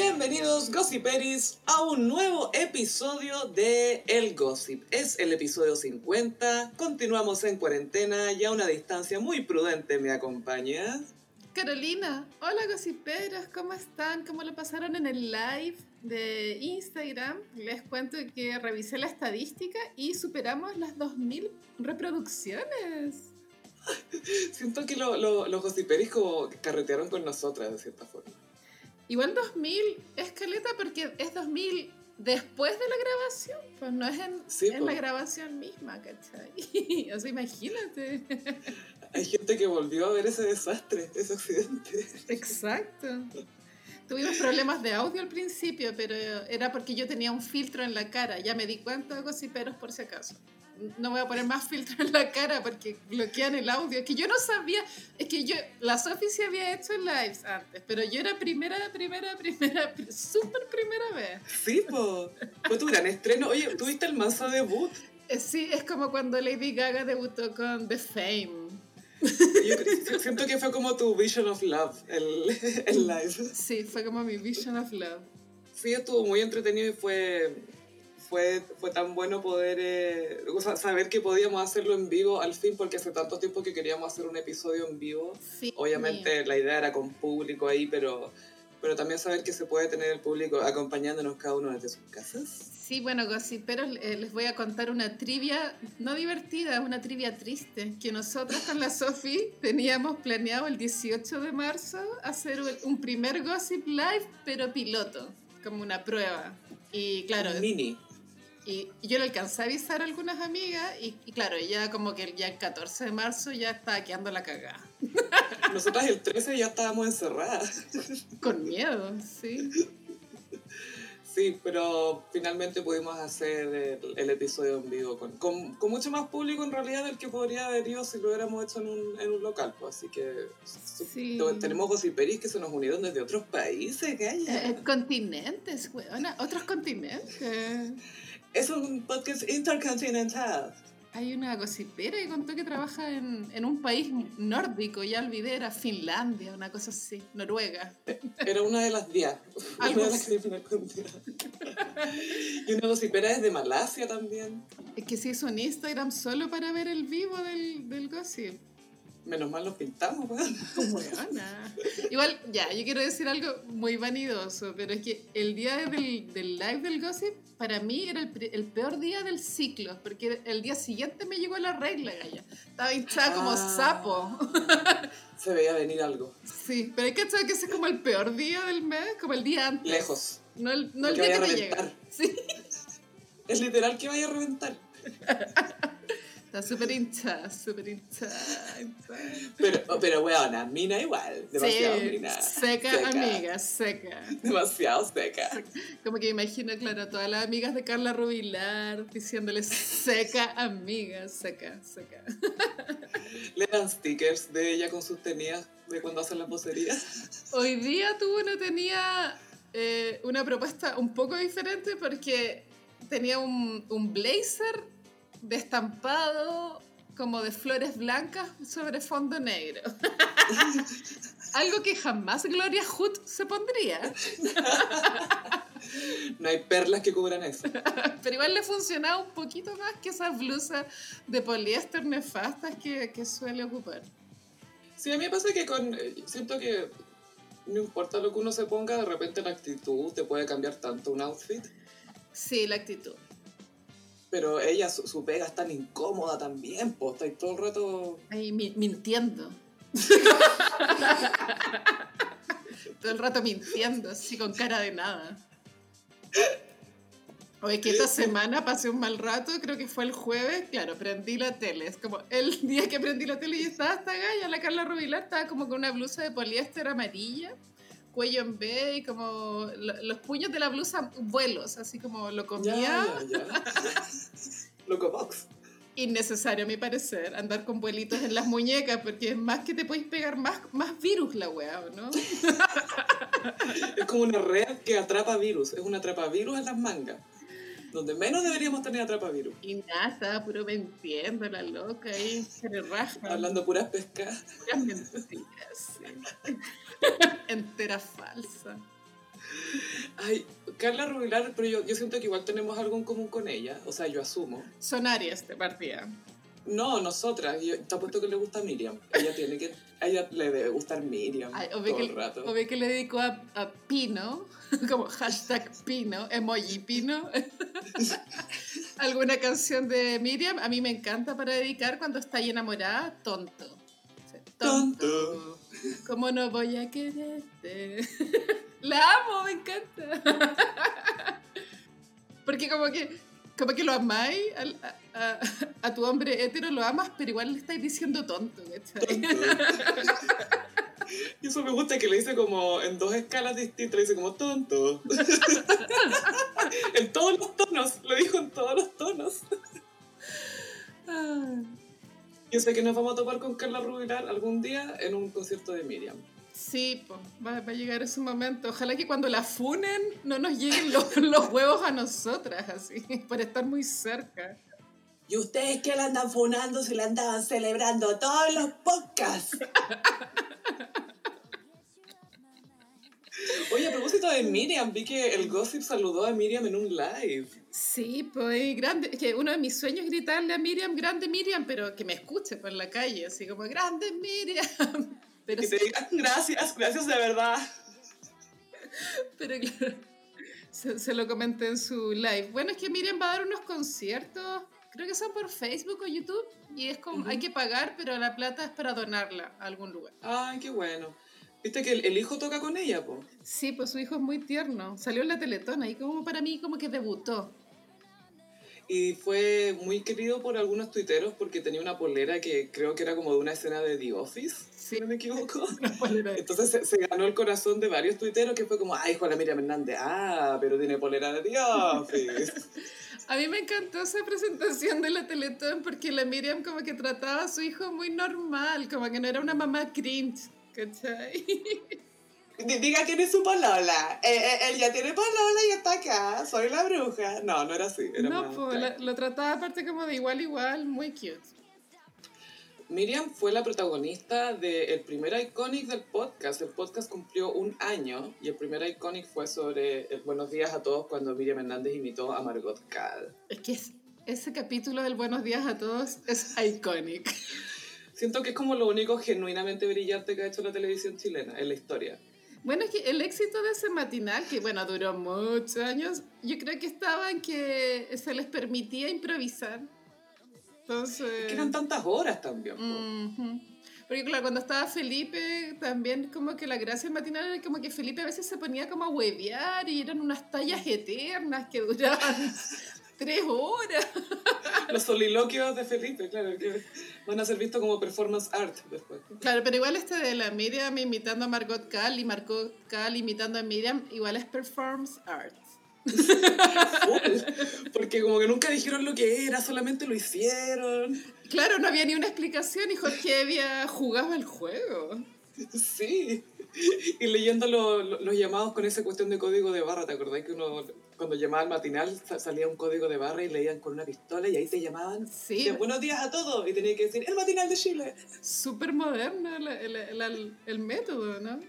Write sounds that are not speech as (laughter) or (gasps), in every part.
Bienvenidos Gossiperis a un nuevo episodio de El Gossip. Es el episodio 50, continuamos en cuarentena y a una distancia muy prudente me acompaña. Carolina, hola gossiperas, ¿cómo están? ¿Cómo lo pasaron en el live de Instagram? Les cuento que revisé la estadística y superamos las 2.000 reproducciones. (laughs) Siento que lo- lo- los gossiperis como carretearon con nosotras de cierta forma. Igual 2000 es caleta porque es 2000 después de la grabación, pues no es en, Sí, en la pues. grabación misma, ¿cachai? (laughs) O sea, imagínate. Hay gente que volvió a ver ese desastre, ese accidente. Exacto. Tuvimos problemas de audio al principio, pero era porque yo tenía un filtro en la cara. Ya me di cuenta, gossiperos, por si acaso. No voy a poner más filtro en la cara porque bloquean el audio. Es que yo no sabía. Es que yo. La Sofi se había hecho lives antes, pero yo era primera, primera, primera, pr- súper primera vez. Sí, po. Fue tu gran estreno. Oye, tuviste el manso debut. Eh, Sí, es como cuando Lady Gaga debutó con The Fame. Yo siento que fue como tu Vision of Love, el, (laughs) el live. Sí, fue como mi Vision of Love. Sí, estuvo muy entretenido y fue, fue, fue tan bueno poder eh, o sea, saber que podíamos hacerlo en vivo al fin, porque hace tanto tiempo que queríamos hacer un episodio en vivo. Sí, Obviamente la idea era con público ahí, pero, pero también saber que se puede tener el público acompañándonos cada uno desde sus casas. Sí, bueno, gossiperos, eh, les voy a contar una trivia, no divertida, una trivia triste, que nosotros con la Sofi teníamos planeado el 18 de marzo hacer un- primer gossip live, pero piloto, como una prueba. Y claro, Mini. y yo le alcancé a avisar a algunas amigas y, y claro, ya como que ya el 14 de marzo ya estaba quedando la cagada. Nosotras el 13 ya estábamos encerradas. Con miedo, sí. Sí, pero finalmente pudimos hacer el, el episodio en vivo con, con, con mucho más público en realidad del que podría haber ido si lo hubiéramos hecho en un, en un local. Pues. Así que Sí. tenemos gossiperis que se nos unieron desde otros países, Gaya. eh, continentes, weona, otros continentes. Es un podcast intercontinental. Hay una gossipera que contó que trabaja en, en un país nórdico, ya olvidé, era Finlandia, una cosa así, Noruega. Era una de las 10. (laughs) Algo Una de las que. Y una gossipera es de Malasia también. Es que se hizo un Instagram solo para ver el vivo del, del gossip. Menos mal nos pintamos, weón. Buena. Igual, ya, yo quiero decir algo muy vanidoso, pero es que el día del, del live del gossip, para mí era el, el peor día del ciclo, porque el día siguiente me llegó la regla, galla. Estaba hinchada como Ah. sapo. Se veía venir algo. Sí, pero hay que saber que ese es como el peor día del mes, como el día antes. Lejos. No el, no el día que te llega. Sí, (laughs) Es literal que vaya a reventar. Está súper hinchada, súper hinchada. Pero, pero weona, mina igual. Demasiado Sí, mina. seca, amiga, seca. Demasiado seca. Como que imagino, claro, todas las amigas de Carla Rubilar diciéndole seca, amiga, seca, seca. Le dan stickers de ella con sus tenidas de cuando hacen las vocerías. Hoy día tú no tenía eh, una propuesta un poco diferente porque tenía un, un blazer de estampado como de flores blancas sobre fondo negro. (laughs) Algo que jamás Gloria Hood se pondría, No hay perlas que cubran eso. pero igual le funcionaba un poquito más que esas blusas de poliéster nefastas que, que suele ocupar. Sí, a mí me pasa que con. eh, Siento que no importa lo que uno se ponga, de repente la actitud te puede cambiar tanto un outfit. Sí, la actitud. Pero ella, su, su pega es tan incómoda también, pues está ahí todo el rato. Mi- mintiendo. (laughs) Todo el rato mintiendo, así con cara de nada. Oye, que esta semana pasé un mal rato, creo que fue el jueves, claro, prendí la tele. Es como el día que prendí la tele y estaba esta galla, la Carla Rubilar, estaba como con una blusa de poliéster amarilla, cuello en B y como lo- los puños de la blusa vuelos, así como lo comía. Ya, ya. (laughs) Loco Box. innecesario a mi parecer andar con vuelitos en las muñecas porque es más que te podéis pegar más, más virus la weá, ¿o ¿no? (laughs) Es como una red que atrapa virus. Es una atrapa virus en las mangas. Donde menos deberíamos tener atrapa virus. Y nada, puro mintiendo la loca ahí, se le raja. Hablando puras pescas. puras mentiras, sí. (laughs) Entera falsa. Ay, Carla Rubilar, pero yo, yo siento que igual tenemos algo en común con ella. O sea, yo asumo. Son Aries de partida. No, nosotras. Yo, te apuesto que le gusta Miriam. Ella tiene que. A ella le debe gustar Miriam Ay, todo que, el rato. o ve que le dedicó a, a Pino, (laughs) como hashtag Pino, emoji Pino. (laughs) Alguna canción de Miriam, a mí me encanta para dedicar cuando está ahí enamorada, tonto. O sea, Tonto. ¿Cómo no voy a quererte? (laughs) La amo, me encanta. (laughs) Porque como que, como que lo amáis, a, tu hombre hétero lo amas, pero igual le estáis diciendo tonto. (laughs) Y eso me gusta que le dice como en dos escalas distintas, le dice como tonto. en todos los tonos, lo dijo en todos los tonos. Yo sé que nos vamos a topar con Carla Rubilar algún día en un concierto de Miriam. Sí, pues, va, va a llegar ese momento. Ojalá que cuando la funen no nos lleguen los, (laughs) los huevos a nosotras, así, (laughs) por estar muy cerca. ¿Y ustedes que la andan funando si la andaban celebrando todos los podcasts? (laughs) Oye, a propósito de Miriam, vi que el Gossip saludó a Miriam en un live. Sí, pues grande. Que uno de mis sueños es gritarle a Miriam, grande Miriam, pero que me escuche por la calle, así como, grande Miriam. (laughs) Pero, Y te digan gracias, gracias de verdad. pero claro, se, se lo comenté en su live. Bueno, es que Miriam va a dar unos conciertos, creo que son por Facebook o YouTube, y es como, hay que pagar, pero la plata es para donarla a algún lugar. Ay, qué bueno. ¿Viste que el, el hijo toca con ella, po? Sí, pues su hijo es muy tierno. Salió en la Teletona y como para mí como que debutó. Y fue muy querido por algunos tuiteros porque tenía una polera que creo que era como de una escena de The Office, Sí. si no me equivoco. (laughs) Entonces se, se ganó el corazón de varios tuiteros que fue como, ay, Juana Miriam Hernández, ah, pero tiene polera de The Office. (laughs) A mí me encantó esa presentación de la Teletón porque la Miriam como que trataba a su hijo muy normal, como que no era una mamá cringe, ¿cachai? Diga quién es su polola. Eh, eh, él ya tiene polola y está acá. Soy la bruja. No, no era así. Era No, pues la- lo trataba aparte como de igual igual, muy cute. Miriam fue la protagonista del primer Iconic del podcast. El podcast cumplió un año y el primer Iconic fue sobre el Buenos días a todos cuando Miriam Hernández imitó a Margot Cal. Es que es- ese capítulo del Buenos Días a Todos es iconic. Siento que es como lo único genuinamente brillante que ha hecho la televisión chilena en la historia. Bueno, es que el éxito de ese matinal, que bueno, duró muchos años, yo creo que estaba en que se les permitía improvisar. Entonces... Que eran tantas horas también. po. Ujú. Porque claro, cuando estaba Felipe, también como que la gracia del matinal era como que Felipe a veces se ponía como a huevear y eran unas tallas eternas que duraban (laughs) tres horas. (laughs) Los soliloquios de Felipe, claro, que van a ser vistos como performance art después. Claro, pero igual este de la Miriam imitando a Margot Cal y Margot Cal imitando a Miriam, igual es performance art. (laughs) Porque como que nunca dijeron lo que era, solamente lo hicieron. Claro, no había ni una explicación y Jorge había jugado el juego. Sí. Y leyendo lo- lo- los llamados con esa cuestión de código de barra, ¿te acordás que uno cuando llamaba al matinal sa- salía un código de barra y leían con una pistola y ahí te llamaban? Sí, Decían, buenos días a todos y tenía que decir el matinal de Chile. súper moderno la- la- la- el método, ¿no?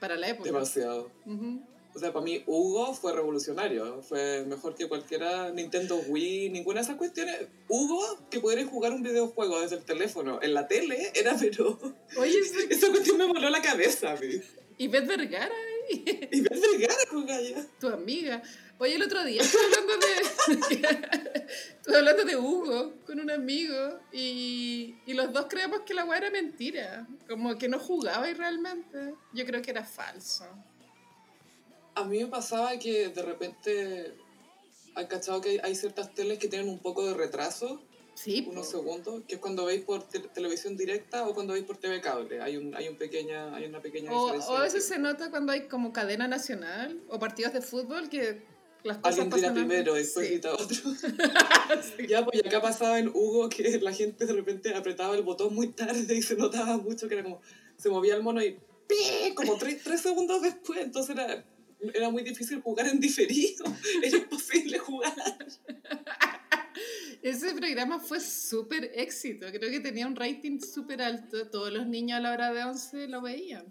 Para la época. Demasiado. Ujú. O sea, para mí Hugo fue revolucionario. Fue mejor que cualquiera Nintendo Wii, ninguna de esas cuestiones. Hugo, que pudieras jugar un videojuego desde el teléfono en la tele, era pero... Oye. (laughs) Esa cuestión me voló la cabeza a mí. y Beth Vergara, (laughs) Y ver Vergara con Gaya. tu amiga. Oye, el otro día estuve hablando de, (laughs) estuve hablando de Hugo con un amigo y, y los dos creemos que la weá era mentira. Como que no jugaba y realmente. Yo creo que era falso. A mí me pasaba que de repente... ¿Has cachado que hay, hay ciertas teles que tienen un poco de retraso? Sí, po. unos segundos, que es cuando veis por te- televisión directa o cuando veis por TV cable. Hay, un, hay, un pequeña, hay una pequeña o, diferencia. o a veces se nota cuando hay como cadena nacional o partidos de fútbol que las cosas Alguien tira pasan primero y después Sí. grita otro. Sí. (laughs) (laughs) Ya, pues acá pasaba en Hugo que (laughs) la gente de repente apretaba el botón muy tarde y se notaba mucho que era como, se movía el mono y ¡pi! como tres, tres segundos después, entonces era, era muy difícil jugar en diferido, era imposible jugar. Ese programa fue súper éxito. Creo que tenía un rating súper alto. Todos los niños a la hora de 11 lo veían.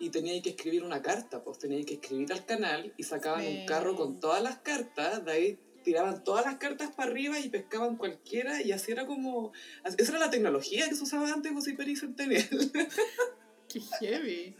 y teníais que escribir una carta, pues teníais que escribir al canal y sacaban un carro con todas las cartas, de ahí tiraban todas las cartas para arriba y pescaban cualquiera y así era como... Esa era la tecnología que se usaba antes con Super y Centennial. (laughs) Qué heavy.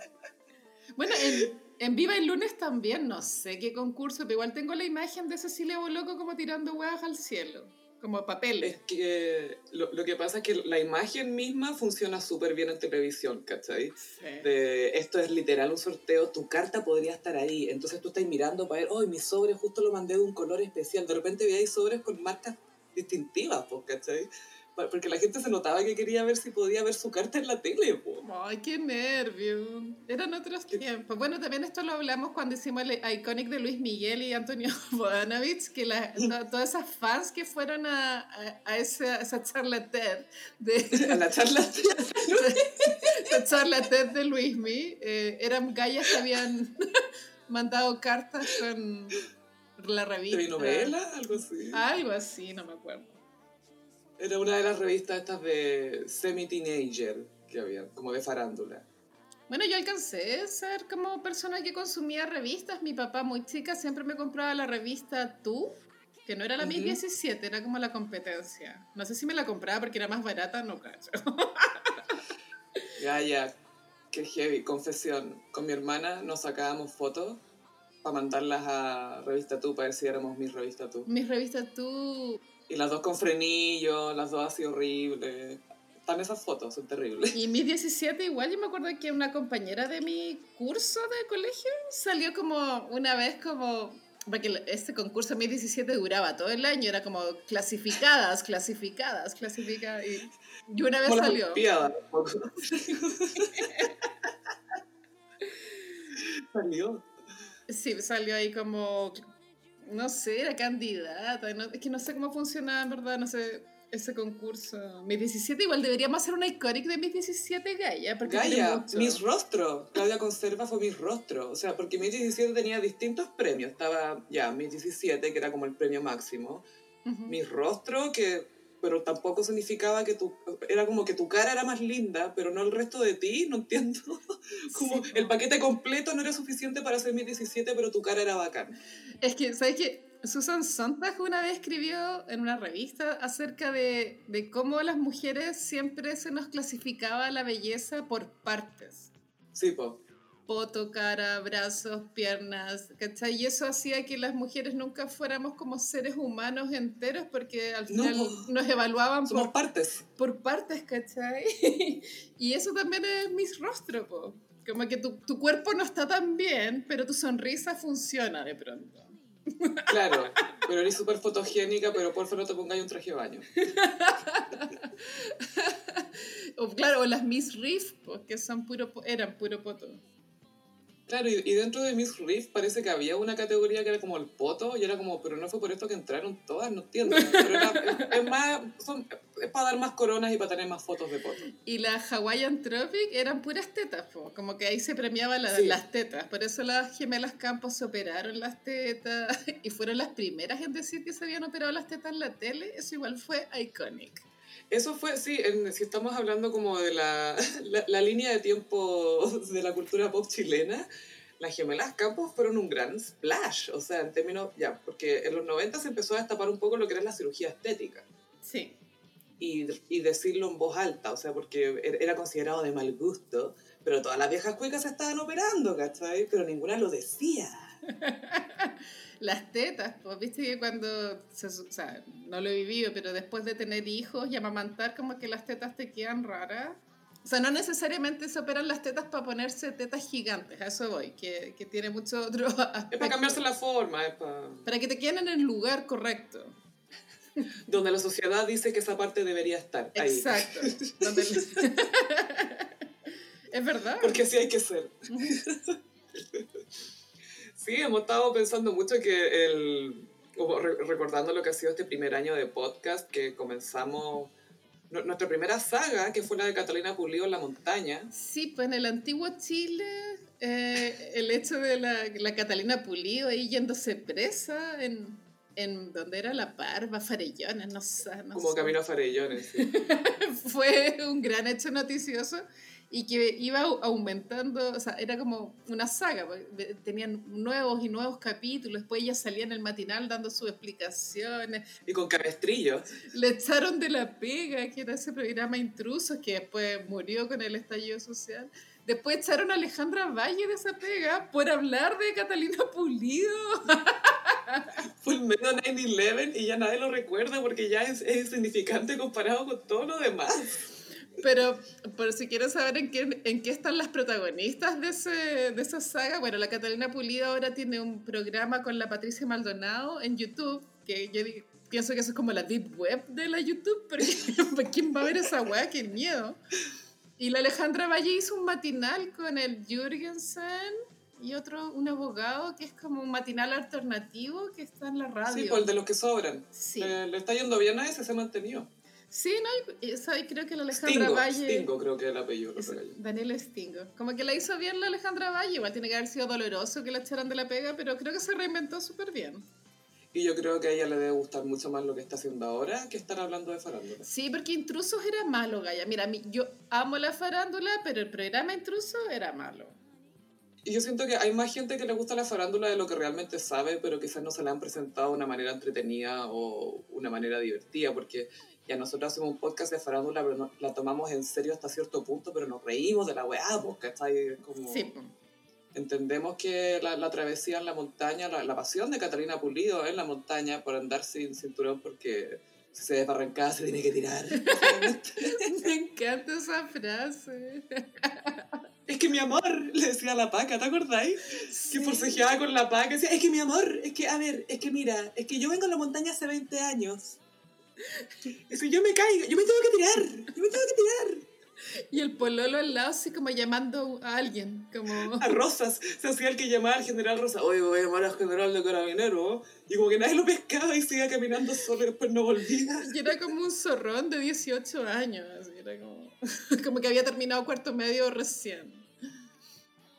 Bueno, en, en Viva el Lunes también, no sé qué concurso, pero igual tengo la imagen de Cecilia Boloco como tirando huevas al cielo, como papeles. Es que lo, lo que pasa es que la imagen misma funciona súper bien en televisión, ¿cachai? Sí. De, esto es literal un sorteo, tu carta podría estar ahí, entonces tú estás mirando para ver, oh, mi sobre justo lo mandé de un color especial, de repente veáis sobres con marcas distintivas, pues, ¿cachai? Porque la gente se notaba que quería ver si podía ver su carta en la tele, pues. Ay, qué nervio. Eran otros tiempos. Bueno, también esto lo hablamos cuando hicimos el Iconic de Luis Miguel y Antonio (laughs) Bodanovich, que la- to- todas esas fans que fueron a, a, a esa, esa charla TED, de, (laughs) A la charla (laughs) esa charla TED de Luismi, eh, eran gallas que habían mandado cartas con la revista. de novela, algo así. Algo así, no me acuerdo. Era una de las revistas estas de semi-teenager que había, como de farándula. Bueno, yo alcancé a ser como persona que consumía revistas. Mi papá, muy chica, siempre me compraba la revista Tú, que no era la Ujú. 1017, era como la competencia. No sé si me la compraba porque era más barata, no cacho. (laughs) Ya, ya, qué heavy. Confesión, con mi hermana nos sacábamos fotos para mandarlas a Revista Tú, para ver si éramos mis Revista Tú. Mis revistas Tú. Y las dos con frenillo, las dos así horribles. Están esas fotos, son terribles. Y mis 17, igual yo me acuerdo que una compañera de mi curso de colegio salió como una vez como. Porque este concurso mis 17 duraba todo el año, era como clasificadas, clasificadas, clasificadas. Y, y una vez Como salió. (laughs) Salió. Sí, salió ahí como, no sé, era candidata, no- es que no sé cómo funciona, en verdad, no sé, ese concurso. Mis 17 igual deberíamos hacer una iconic de mis 17 Gaia, porque Gaia. Miss Rostro. Claudia Conserva fue Miss Rostro. O sea, porque Miss 17 tenía distintos premios. Estaba ya Miss 17, que era como el premio máximo. Ujú. Miss Rostro, que pero tampoco significaba que tu era como que tu cara era más linda, pero no el resto de ti, no entiendo. (laughs) Como Sí, el paquete completo no era suficiente para ser Miss 17, pero tu cara era bacán. Es que, ¿sabes qué? Susan Sontag una vez escribió en una revista acerca de, de cómo las mujeres siempre se nos clasificaba la belleza por partes. Sí, po. Poto, cara, brazos, piernas, ¿cachai? Y eso hacía que las mujeres nunca fuéramos como seres humanos enteros porque al No, final po. nos evaluaban por, partes. por partes, ¿cachai? (laughs) y eso también es mis rostro, po. Como que tu, tu cuerpo no está tan bien, pero tu sonrisa funciona de pronto. (laughs) Claro, pero eres súper fotogénica, pero por favor no te pongáis un traje de baño. O claro, o las Miss Riff, po, que son puro, eran puro poto. Claro, y, y dentro de Miss Riff parece que había una categoría que era como el poto, y era como, pero no fue por esto que entraron todas, no entiendo. Pero era, es, es más, son, es para dar más coronas y para tener más fotos de poto. Y las Hawaiian Tropic eran puras tetas, po. como que ahí se premiaban la- Sí. las tetas. Por eso las gemelas Campos se operaron las tetas (laughs) y fueron las primeras en decir que se habían operado las tetas en la tele. Eso igual fue iconic. Eso fue, sí, en- si estamos hablando como de la, (laughs) la, la línea de tiempo (laughs) de la cultura pop chilena, las gemelas Campos fueron un gran splash, o sea, en términos, ya, porque en los 90 se empezó a destapar un poco lo que era la cirugía estética. Sí. y, y decirlo en voz alta, o sea, porque er- era considerado de mal gusto, pero todas las viejas cuicas se estaban operando, ¿cachai? Pero ninguna lo decía. (laughs) Las tetas, pues viste que cuando, se o sea, no lo he vivido, pero después de tener hijos y amamantar, como que las tetas te quedan raras. O sea, no necesariamente se operan las tetas para ponerse tetas gigantes, a eso voy, que, que tiene mucho otro (laughs) Es aspecto. para cambiarse la forma, es para... Para que te queden en el lugar correcto. Donde la sociedad dice que esa parte debería estar ahí. Exacto. (laughs) Donde- (laughs) es verdad. Porque así hay que ser. Sí, hemos estado pensando mucho que el... Recordando lo que ha sido este primer año de podcast, que comenzamos... nu- Nuestra primera saga, que fue la de Catalina Pulido en la montaña, Sí, pues en el antiguo Chile, eh, el hecho de la, la Catalina Pulido ahí yéndose presa en, en donde era La Parva, Farellones, no sé. no como sé. Camino a Farellones. sí. (laughs) Fue un gran hecho noticioso. Y que iba aumentando, o sea, era como una saga, pues, tenían nuevos y nuevos capítulos, después ella salía en el matinal dando sus explicaciones. Y con cabestrillo. Le echaron de la pega, que era ese programa Intrusos, que después murió con el estallido social. Después echaron a Alejandra Valle de esa pega por hablar de Catalina Pulido. (laughs) Fue el medio 9-11 y ya nadie lo recuerda porque ya es, es insignificante comparado con todo lo demás. Pero, por si quieres saber en qué, en qué están las protagonistas de, ese, de esa saga, bueno, la Catalina Pulido ahora tiene un programa con la Patricia Maldonado en YouTube, que yo pienso que eso es como la deep web de la YouTube, porque (laughs) ¿quién va a ver esa weá? ¡Qué miedo! Y la Alejandra Valle hizo un matinal con el Jürgensen y otro, un abogado que es como un matinal alternativo que está en la radio. Sí, pues el de los que sobran. Sí. Le, está yendo bien a ese, se ha mantenido. Sí, no, y, creo que la Alejandra Valle. Stingo, creo que es el apellido. Daniel Stingo. Como que la hizo bien la Alejandra Valle. Igual tiene que haber sido doloroso que la echaran de la pega, pero creo que se reinventó súper bien. Y yo creo que a ella le debe gustar mucho más lo que está haciendo ahora que estar hablando de farándula. Sí, porque Intrusos era malo, Gaya. Mira, yo amo la farándula, pero el programa Intruso era malo. Y yo siento que hay más gente que le gusta la farándula de lo que realmente sabe, pero quizás no se la han presentado de una manera entretenida o una manera divertida, porque ya nosotros hacemos un podcast de farándula, pero no, la tomamos en serio hasta cierto punto, pero nos reímos de la weá, porque está ahí como... Sí. Entendemos que la, la, travesía en la montaña, la, la, pasión de Catalina Pulido en la montaña por andar sin cinturón porque si se desbarrancada se tiene que tirar. (laughs) Me encanta esa frase. Es que mi amor, le decía a la paca, ¿te acordáis? Que forcejeaba con la paca, decía, es que mi amor, es que, a ver, es que mira, es que yo vengo a la montaña hace 20 años. Y si yo me caigo, yo me tengo que tirar, yo me tengo que tirar. Y el pololo al lado así como llamando a alguien, como... A Rosas, se hacía el que llamaba al general Rosas, oye, voy a llamar al general de carabinero, y como que nadie lo pescaba y seguía caminando solo y después no volvía. Y era como un zorrón de 18 años, era como, (laughs) como que había terminado cuarto medio recién.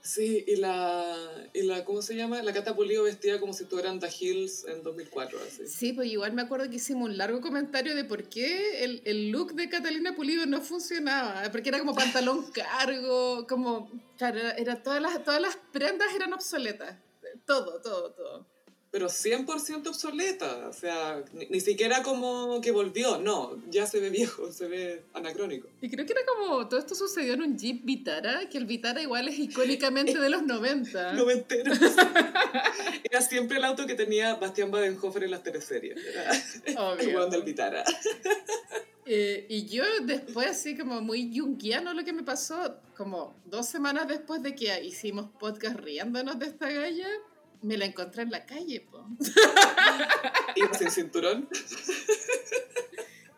Sí, y la, y la, ¿cómo se llama? La Cata Pulido vestía como si tuvieran The Hills en 2004, así. Sí, pues igual me acuerdo que hicimos un largo comentario de por qué el, el look de Catalina Pulido no funcionaba, porque era como pantalón (laughs) cargo, como, claro, era, todas, las, todas las prendas eran obsoletas, todo, todo, todo pero 100% obsoleta, o sea, ni, siquiera como que volvió, no, ya se ve viejo, (laughs) se ve anacrónico. Y creo que era como, todo esto sucedió en un Jeep Vitara, que el Vitara igual es icónicamente (laughs) de los 90. (laughs) Noventero. era siempre el auto que tenía Bastián Badenhofer en las teleseries, jugando el Vitara. Eh, y yo después, así como muy junkiano lo que me pasó, como dos semanas después de que hicimos podcast riéndonos de esta galla, me la encontré en la calle, po. (laughs) ¿Ibas sin cinturón?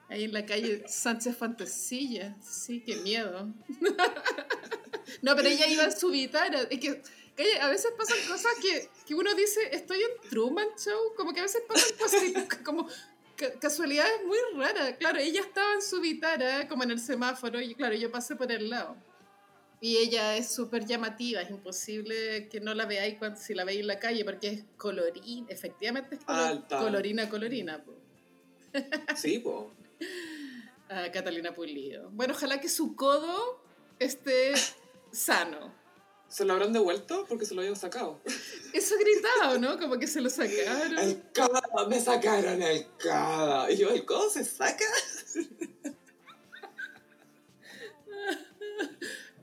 Ahí en la calle Sánchez Fantasilla. Sí, qué miedo. No, pero ella iba en su vitara. Es que, a veces pasan cosas que, que uno dice, estoy en Truman Show. Como que a veces pasan cosas (laughs) como casualidades muy raras. Claro, ella estaba en su vitara, como en el semáforo, y claro, yo pasé por el lado. Y ella es súper llamativa, es imposible que no la veáis cuando, si la veis en la calle, porque es colorina, efectivamente es colorina, colorina. (laughs) Sí, po. Ah, Catalina Pulido. Bueno, ojalá que su codo esté sano. ¿Se lo habrán devuelto? Porque se lo habían sacado. (laughs) Eso gritado, ¿no? Como que se lo sacaron. El codo, me sacaron el codo. Y yo, ¿el codo se saca? (laughs)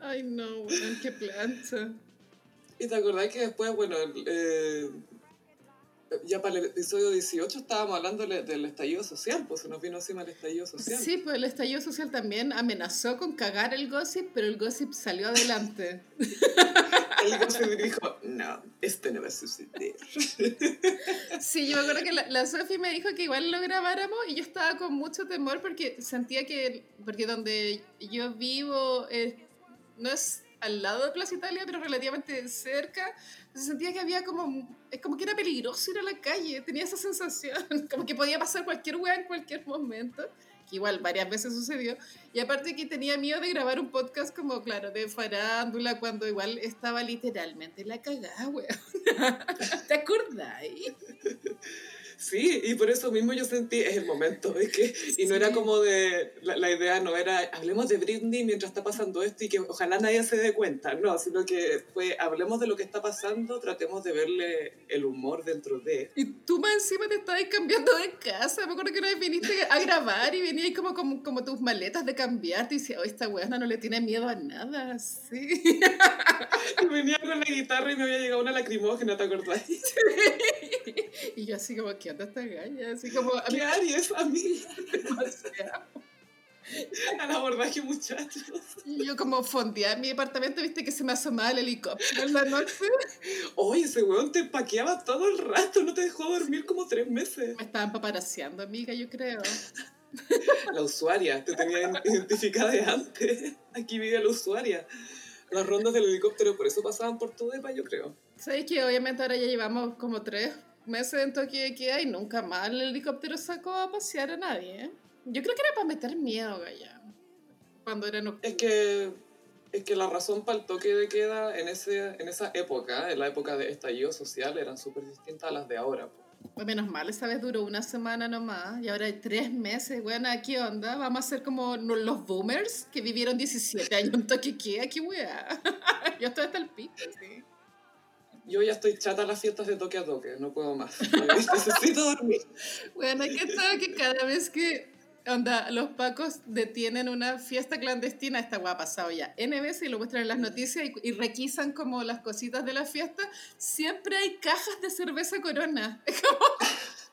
Ay, no, bueno, qué plancha. Y te acordás que después, bueno, eh, ya para el episodio 18 estábamos hablando del estallido social, pues se nos vino encima el estallido social. Sí, pues el estallido social también amenazó con cagar el gossip, pero el gossip salió adelante. (laughs) el gossip dijo, no, esto no va a suceder. sí, yo me acuerdo que la, la Sophie me dijo que igual lo grabáramos y yo estaba con mucho temor porque sentía que, porque donde yo vivo... Eh, no es al lado de Plaza Italia, pero relativamente cerca. Se sentía que había como, es como que era peligroso ir a la calle, tenía esa sensación, (laughs) como que podía pasar cualquier weá en cualquier momento, que igual varias veces sucedió. Y aparte que tenía miedo de grabar un podcast como, claro, de farándula, cuando igual estaba literalmente la cagada, weón. (laughs) ¿Te acordáis? Sí, y por eso mismo yo sentí, es el momento, es que, y no era como de, la, la, idea no era, hablemos de Britney mientras está pasando esto y que ojalá nadie se dé cuenta, no, sino que fue, hablemos de lo que está pasando, tratemos de verle el humor dentro de... Y tú más encima te estabas cambiando de casa, me acuerdo que una vez viniste a grabar y venías como, como, como tus maletas de cambiarte y decías, oh, esta weona no le tiene miedo a nada, sí. y (laughs) venía con la guitarra y me había llegado una lacrimógena, ¿te acordás? Sí. (laughs) Y yo así como, ¿qué onda esta galla? Así como... ¿Qué Aries, (laughs) amiga? Demasiado. Al abordaje, muchachos. Y yo como fondía en mi departamento, viste que se me asomaba el helicóptero en la noche. Oye, ese weón te paqueaba todo el rato, no te dejó dormir como tres meses. Me estaban paparaseando, amiga, yo creo. La usuaria, te tenía identificada de antes. Aquí vivía la usuaria. Las rondas del helicóptero por eso pasaban por tu depa, yo creo. ¿Sabes que obviamente ahora ya llevamos como tres meses en Tokio de Ikea y nunca más el helicóptero sacó a pasear a nadie. ¿eh? Yo creo que era para meter miedo, Gaya. Cuando era nocturno. Es que, es que la razón para el toque de queda en, ese, en esa época, en la época de estallido social, eran súper distintas a las de ahora. Pues menos mal, esa vez duró una semana nomás y ahora hay tres meses. Bueno, ¿qué onda? Vamos a ser como los boomers que vivieron 17 años en Tokio Ikea. ¿Qué weá? (laughs) Yo estoy hasta el pico, sí. Yo ya estoy chata a las fiestas de toque a toque, no puedo más. (laughs) Necesito dormir. Bueno, que estaba que cada vez que onda, los pacos detienen una fiesta clandestina, esta guapa ha pasado ya N veces y lo muestran en las noticias y, y, requisan como las cositas de la fiesta, siempre hay cajas de cerveza corona. (laughs) Es como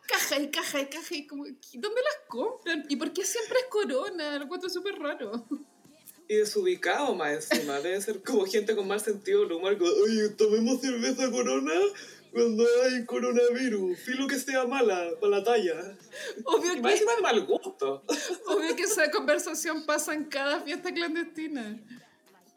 caja y caja y caja y como, ¿dónde las compran? ¿Y por qué siempre es corona? Lo encuentro súper raro y desubicado más encima. Debe ser como gente con mal sentido del humor. Oye, tomemos cerveza corona cuando hay coronavirus. Filo que sea mala para la talla. Obvio y que. De mal gusto. Obvio que esa conversación pasa en cada fiesta clandestina.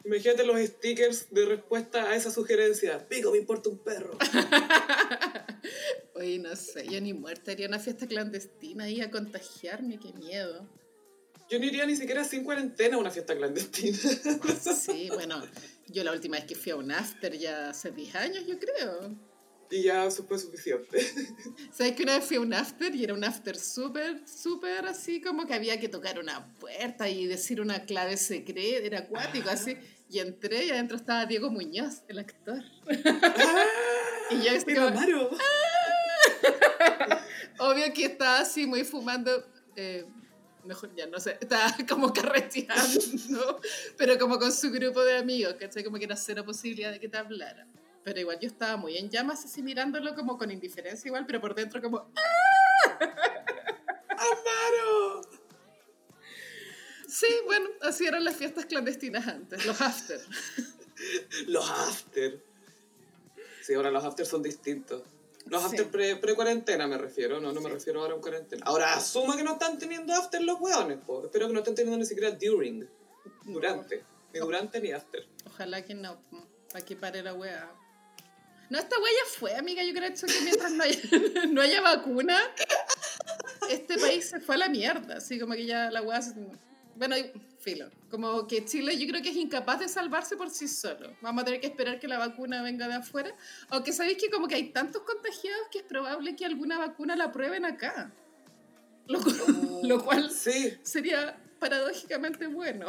Imagínate los stickers de respuesta a esa sugerencia. Pico, me importa un perro. (laughs) Oye, no sé, yo ni muerta iría a una fiesta clandestina y a contagiarme, qué miedo. Yo no iría ni siquiera sin cuarentena a una fiesta clandestina. (laughs) Sí, bueno, yo la última vez que fui a un after ya hace 10 años, yo creo. Y ya fue suficiente. ¿Sabes que una vez fui a un after y era un after súper, súper así como que había que tocar una puerta y decir una clave secreta, era acuático, así. Y entré y adentro estaba Diego Muñoz, el actor. ¡Ah! y yo estaba... ¡Ah! Obvio que estaba así muy fumando... Eh, mejor ya no sé, estaba (laughs) como carreteando, pero como con su grupo de amigos, ¿cachai? Como que era cero posibilidad de que te hablara. Pero igual yo estaba muy en llamas, así mirándolo como con indiferencia igual, pero por dentro como ¡Ah! (laughs) ¡Amaro! Sí, bueno, así eran las fiestas clandestinas antes, los after. (laughs) los after. Sí, ahora los after son distintos. Los after pre-cuarentena me refiero, no, no me refiero ahora a un cuarentena. Ahora asuma que no están teniendo after los hueones, po. Espero que no estén teniendo ni siquiera during, durante. Ni durante ni after. Ojalá que no, aquí pare la wea. No, esta wea ya fue, amiga. Yo creo que mientras no haya, (laughs) no haya vacuna, este país se fue a la mierda. Así como que ya la wea... Bueno, filo. Como que Chile yo creo que es incapaz de salvarse por sí solo. Vamos a tener que esperar que la vacuna venga de afuera. Aunque sabéis que como que hay tantos contagiados que es probable que alguna vacuna la prueben acá. Lo, (laughs) lo cual sí. sería paradójicamente bueno.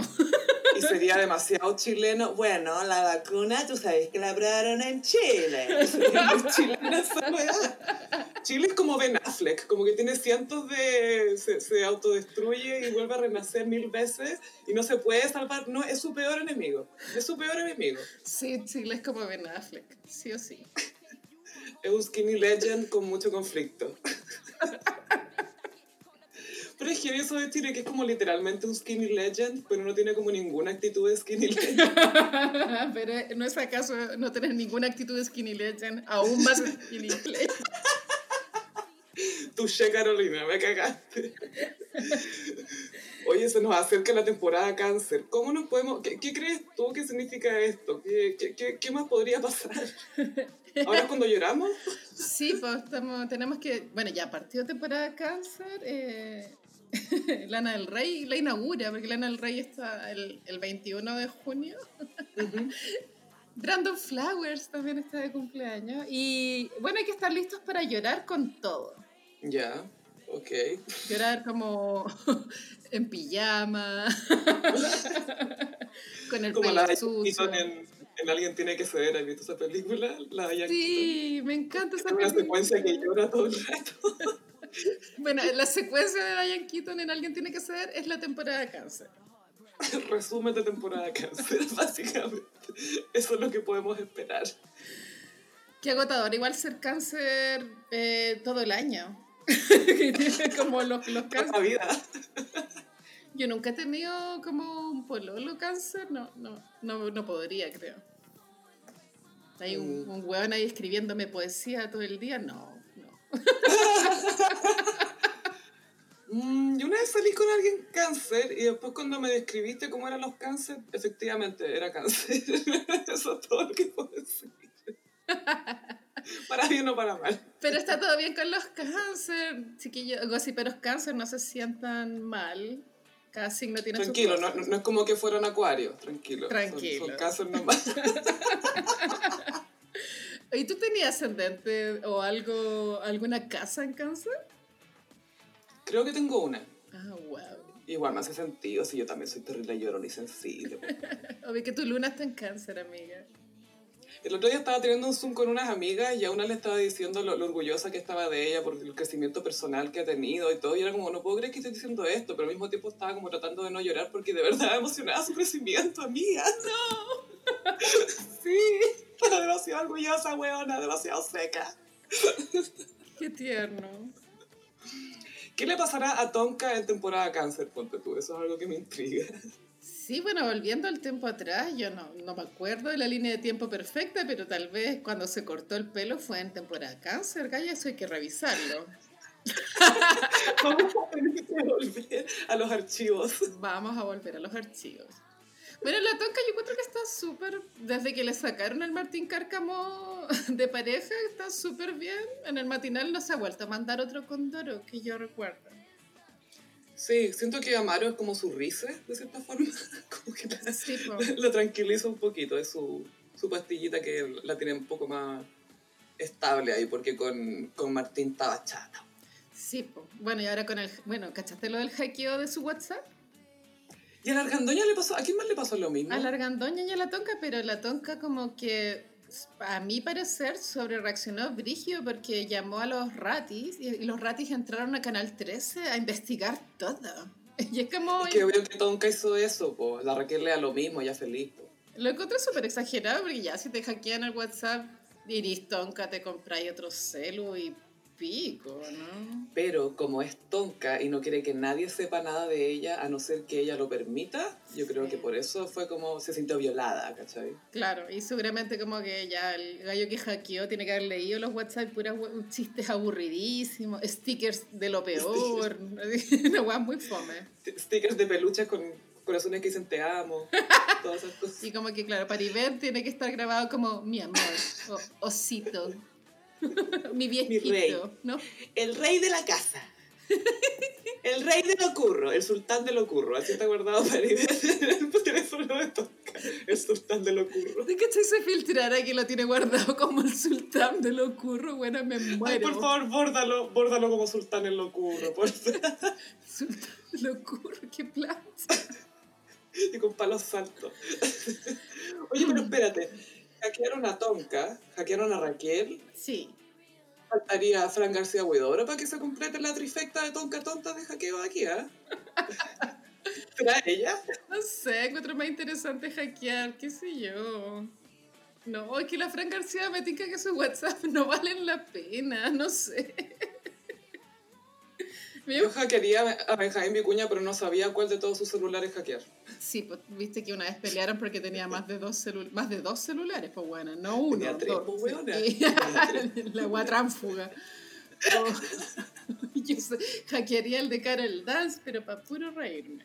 Y sería demasiado chileno. Bueno, la vacuna, tú sabes que la probaron en Chile. (laughs) Chile es como Ben Affleck, como que tiene cientos de... Se, se, autodestruye y vuelve a renacer mil veces y no se puede salvar. No, es su peor enemigo. Es su peor enemigo. Sí, Chile es como Ben Affleck, sí o sí. es un skinny legend con mucho conflicto. (laughs) Pero es que eso de Chile que es como literalmente un skinny legend, pero no tiene como ninguna actitud de skinny legend. (laughs) pero no es acaso no tener ninguna actitud de skinny legend, aún más skinny legend. (laughs) Tuche Carolina, me cagaste. Oye, se nos acerca la temporada cáncer. ¿Cómo nos podemos.? ¿Qué, qué crees tú que significa esto? ¿Qué, qué, qué más podría pasar? ¿Ahora cuando lloramos? Sí, pues estamos, tenemos que. Bueno, ya partió temporada cáncer. Eh, (laughs) Lana del Rey la inaugura, porque Lana del Rey está el, el 21 de junio. (laughs) Brandon Flowers también está de cumpleaños. Y bueno, hay que estar listos para llorar con todo. Ya, ok. Llorar como (laughs) en pijama, con el Como pelo la sucio. en, en Alguien tiene que ceder, ¿has visto esa película? La de Diane Sí, me encanta esa. Es una película. secuencia que llora todo el rato. (laughs) Bueno, la secuencia de Diane Keaton en Alguien tiene que ceder es la temporada de cáncer. (laughs) Resumen de temporada cáncer, (laughs) básicamente. Eso es lo que podemos esperar. Qué agotador, igual ser cáncer eh, todo el año. como los, los Toda la vida. Yo nunca he tenido como un pololo cáncer, no, no, no, no podría, creo. Hay un, Mm. un hueón ahí escribiéndome poesía todo el día, no, no. Mm, yo una vez salí con alguien cáncer y después cuando me describiste cómo eran los cáncer, efectivamente era cáncer. (laughs) Eso es todo lo que puedo decir. Para bien o para mal. Pero está todo bien con los cáncer, chiquillos, gossiperos cáncer, no se sientan mal. Cada signo tiene Tranquilo, su no, no es como que fueran acuarios, tranquilo. Tranquilo. Son, cáncer nomás. (laughs) ¿Y tú tenías ascendente o algo, alguna casa en cáncer? Creo que tengo una. Ah, wow. Igual me hace sentido si yo también soy terrible llorón y sensible. (laughs) Obvio que tu luna está en cáncer, amiga. El otro día estaba teniendo un Zoom con unas amigas y a una le estaba diciendo lo, lo orgullosa que estaba de ella por el crecimiento personal que ha tenido y todo. Y era como, no puedo creer que esté diciendo esto, pero al mismo tiempo estaba como tratando de no llorar porque de verdad emocionaba su crecimiento, amiga. (laughs) ¡No! (laughs) sí, estaba demasiado orgullosa, weona, demasiado seca. (laughs) Qué tierno. ¿Qué le pasará a Tonka en temporada cáncer? Ponte tú, eso es algo que me intriga. Sí, bueno, volviendo al tiempo atrás, yo no, no me acuerdo de la línea de tiempo perfecta, pero tal vez cuando se cortó el pelo fue en temporada cáncer, Gaya, eso hay que revisarlo. (laughs) Vamos a tener que volver a los archivos. Vamos a volver a los archivos. Bueno, la tonca yo encuentro que está súper, desde que le sacaron al Martín Cárcamo de pareja, está súper bien. En el matinal no se ha vuelto a mandar otro condoro, que yo recuerdo. Sí, siento que Amaro es como su risa, de cierta forma. (laughs) Como que la, Sí, po. lo tranquiliza un poquito. Es su, su pastillita que la tiene un poco más estable ahí, porque con, con Martín estaba chata. Sí, po. Bueno, y ahora con el... Bueno, ¿cachaste lo del hackeo de su WhatsApp? Y a la Argandoña le pasó, ¿a quién más le pasó lo mismo? A la argandoña y a la tonca, pero la tonca como que, a mi parecer, sobre reaccionó brígido porque llamó a los ratis y, los ratis entraron a Canal 13 a investigar todo. (laughs) Y es como... Es que veo que Tonka hizo eso, po. la Raquel le da lo mismo, ya feliz. po. Lo encontré súper exagerado porque ya si te hackean el WhatsApp, iris tonca, te compráis otro celu y pico, ¿no? Pero como es Tonka y no quiere que nadie sepa nada de ella, a no ser que ella lo permita, yo creo Sí. que por eso fue como se sintió violada, ¿cachai? Claro, y seguramente como que ya el gallo que hackeó tiene que haber leído los WhatsApp puras chistes aburridísimos, stickers de lo peor, (laughs) una weá muy fome. Stickers de peluches con corazones que dicen te amo, (laughs) todas esas cosas. Y como que claro, para Iber tiene que estar grabado como mi amor, o osito, mi viejito, rey. ¿no? El rey de la casa. El rey de lo curro, el sultán de lo curro. Así está guardado para ir (laughs) el teléfono de. El sultán de lo curro. ¿De qué se filtrara que lo tiene guardado como el sultán de lo curro? Bueno, me Ay, muero. por favor, bórdalo, bórdalo como sultán en lo curro. por. (laughs) Sultán de lo curro, qué plancha. Y con palos saltos. Oye, pero espérate. Hackearon a Tonka, hackearon a Raquel. Sí. Faltaría a Fran García Huidobro para que se complete la trifecta de Tonka Tonta de hackeo de aquí, ¿ah? (laughs) ¿Será ella? No sé, encuentro más interesante hackear, qué sé yo. No, es que la Fran García me tinca que sus WhatsApp (laughs) no valen la pena, no sé. Yo hackearía a Benjamín Vicuña, pero no sabía cuál de todos sus celulares hackear. Sí, pues viste que una vez pelearon porque tenía más de dos, celu- más de dos celulares, pues bueno, no uno. Tenía tres, dos. pues, weona. Sí. Tenía (laughs) La guatránfuga. Oh. (laughs) Yo sé, hackearía el de Carol Dance, pero para puro reírme.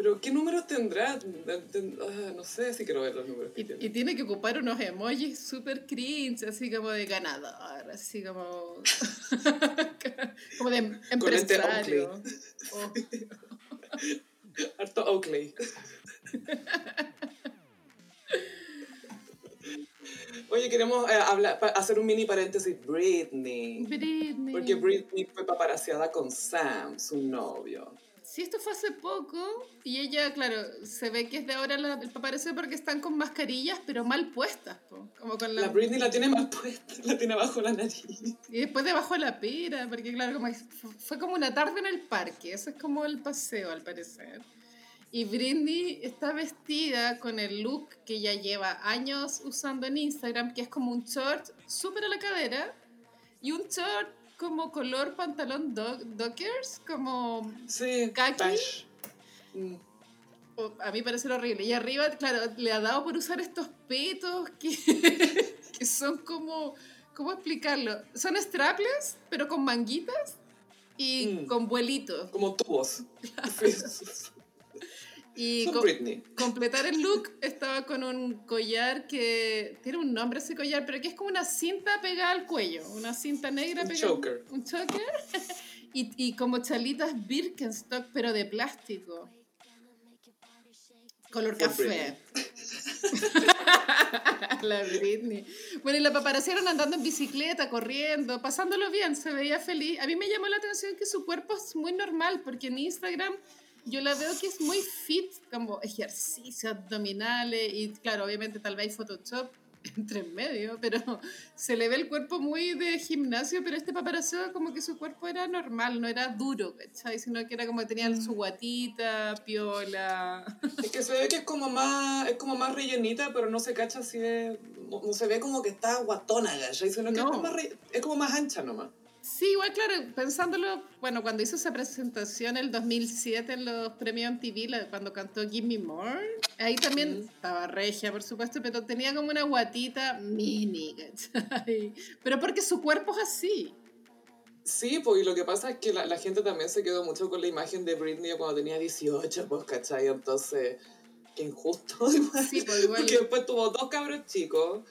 Pero, ¿qué números tendrá? Ten- ah, no sé si quiero ver los números que Y, tiene. y tiene que ocupar unos emojis super cringe, así como de ganador, así como. (laughs) como de Con lente empresario. (laughs) Oh, (laughs) Harto Oakley. Oye, queremos eh, hablar, hacer un mini paréntesis. Britney. Britney. Porque Britney fue paparaciada con Sam, su novio. Sí, esto fue hace poco y ella, claro, se ve que es de ahora la, el paparazzo porque están con mascarillas, pero mal puestas, po, como con la... La Britney la tiene mal puesta, la tiene bajo la nariz. Y después debajo de la pera, porque claro, como fue como una tarde en el parque, eso es como el paseo al parecer. Y Britney está vestida con el look que ella lleva años usando en Instagram, que es como un short súper a la cadera y un short como color pantalón do- dockers, como Sí, a mí parece horrible. Y arriba, claro, le ha dado por usar estos petos que, (laughs) que son como, ¿cómo explicarlo? Son strapless, pero con manguitas y Mm. con vuelitos. Como tubos. (laughs) Sí. Y Britney. completar el look estaba con un collar que tiene un nombre ese collar, pero que es como una cinta pegada al cuello, una cinta negra Un pegada. choker. Un choker. (laughs) y, y como chalitas Birkenstock, pero de plástico. Color café. (laughs) la Britney. Bueno, y la paparazziaron andando en bicicleta, corriendo, pasándolo bien, se veía feliz. A mí me llamó la atención que su cuerpo es muy normal, porque en Instagram yo la veo que es muy fit, como ejercicio, abdominales, y claro, obviamente tal vez hay Photoshop (laughs) entre en medio, pero se le ve el cuerpo muy de gimnasio, pero este paparazzo como que su cuerpo era normal, no era duro, ¿cachai? Sino que era como que tenía su guatita, piola. Es que se ve que es como más, es como más rellenita, pero no se cacha si es, no, no se ve como que está guatona, ¿cachai? Sino que No. es, como más, es como más ancha nomás. Sí, igual, claro, pensándolo, bueno, cuando hizo esa presentación el 2007 en los premios MTV, cuando cantó Give Me More, ahí también estaba regia, por supuesto, pero tenía como una guatita mini, ¿cachai? Pero porque su cuerpo es así. Sí, pues y lo que pasa es que la, la gente también se quedó mucho con la imagen de Britney cuando tenía 18, pues, ¿cachai? Entonces, qué injusto. igual. Sí, pues (laughs) igual. Porque después tuvo dos cabros chicos,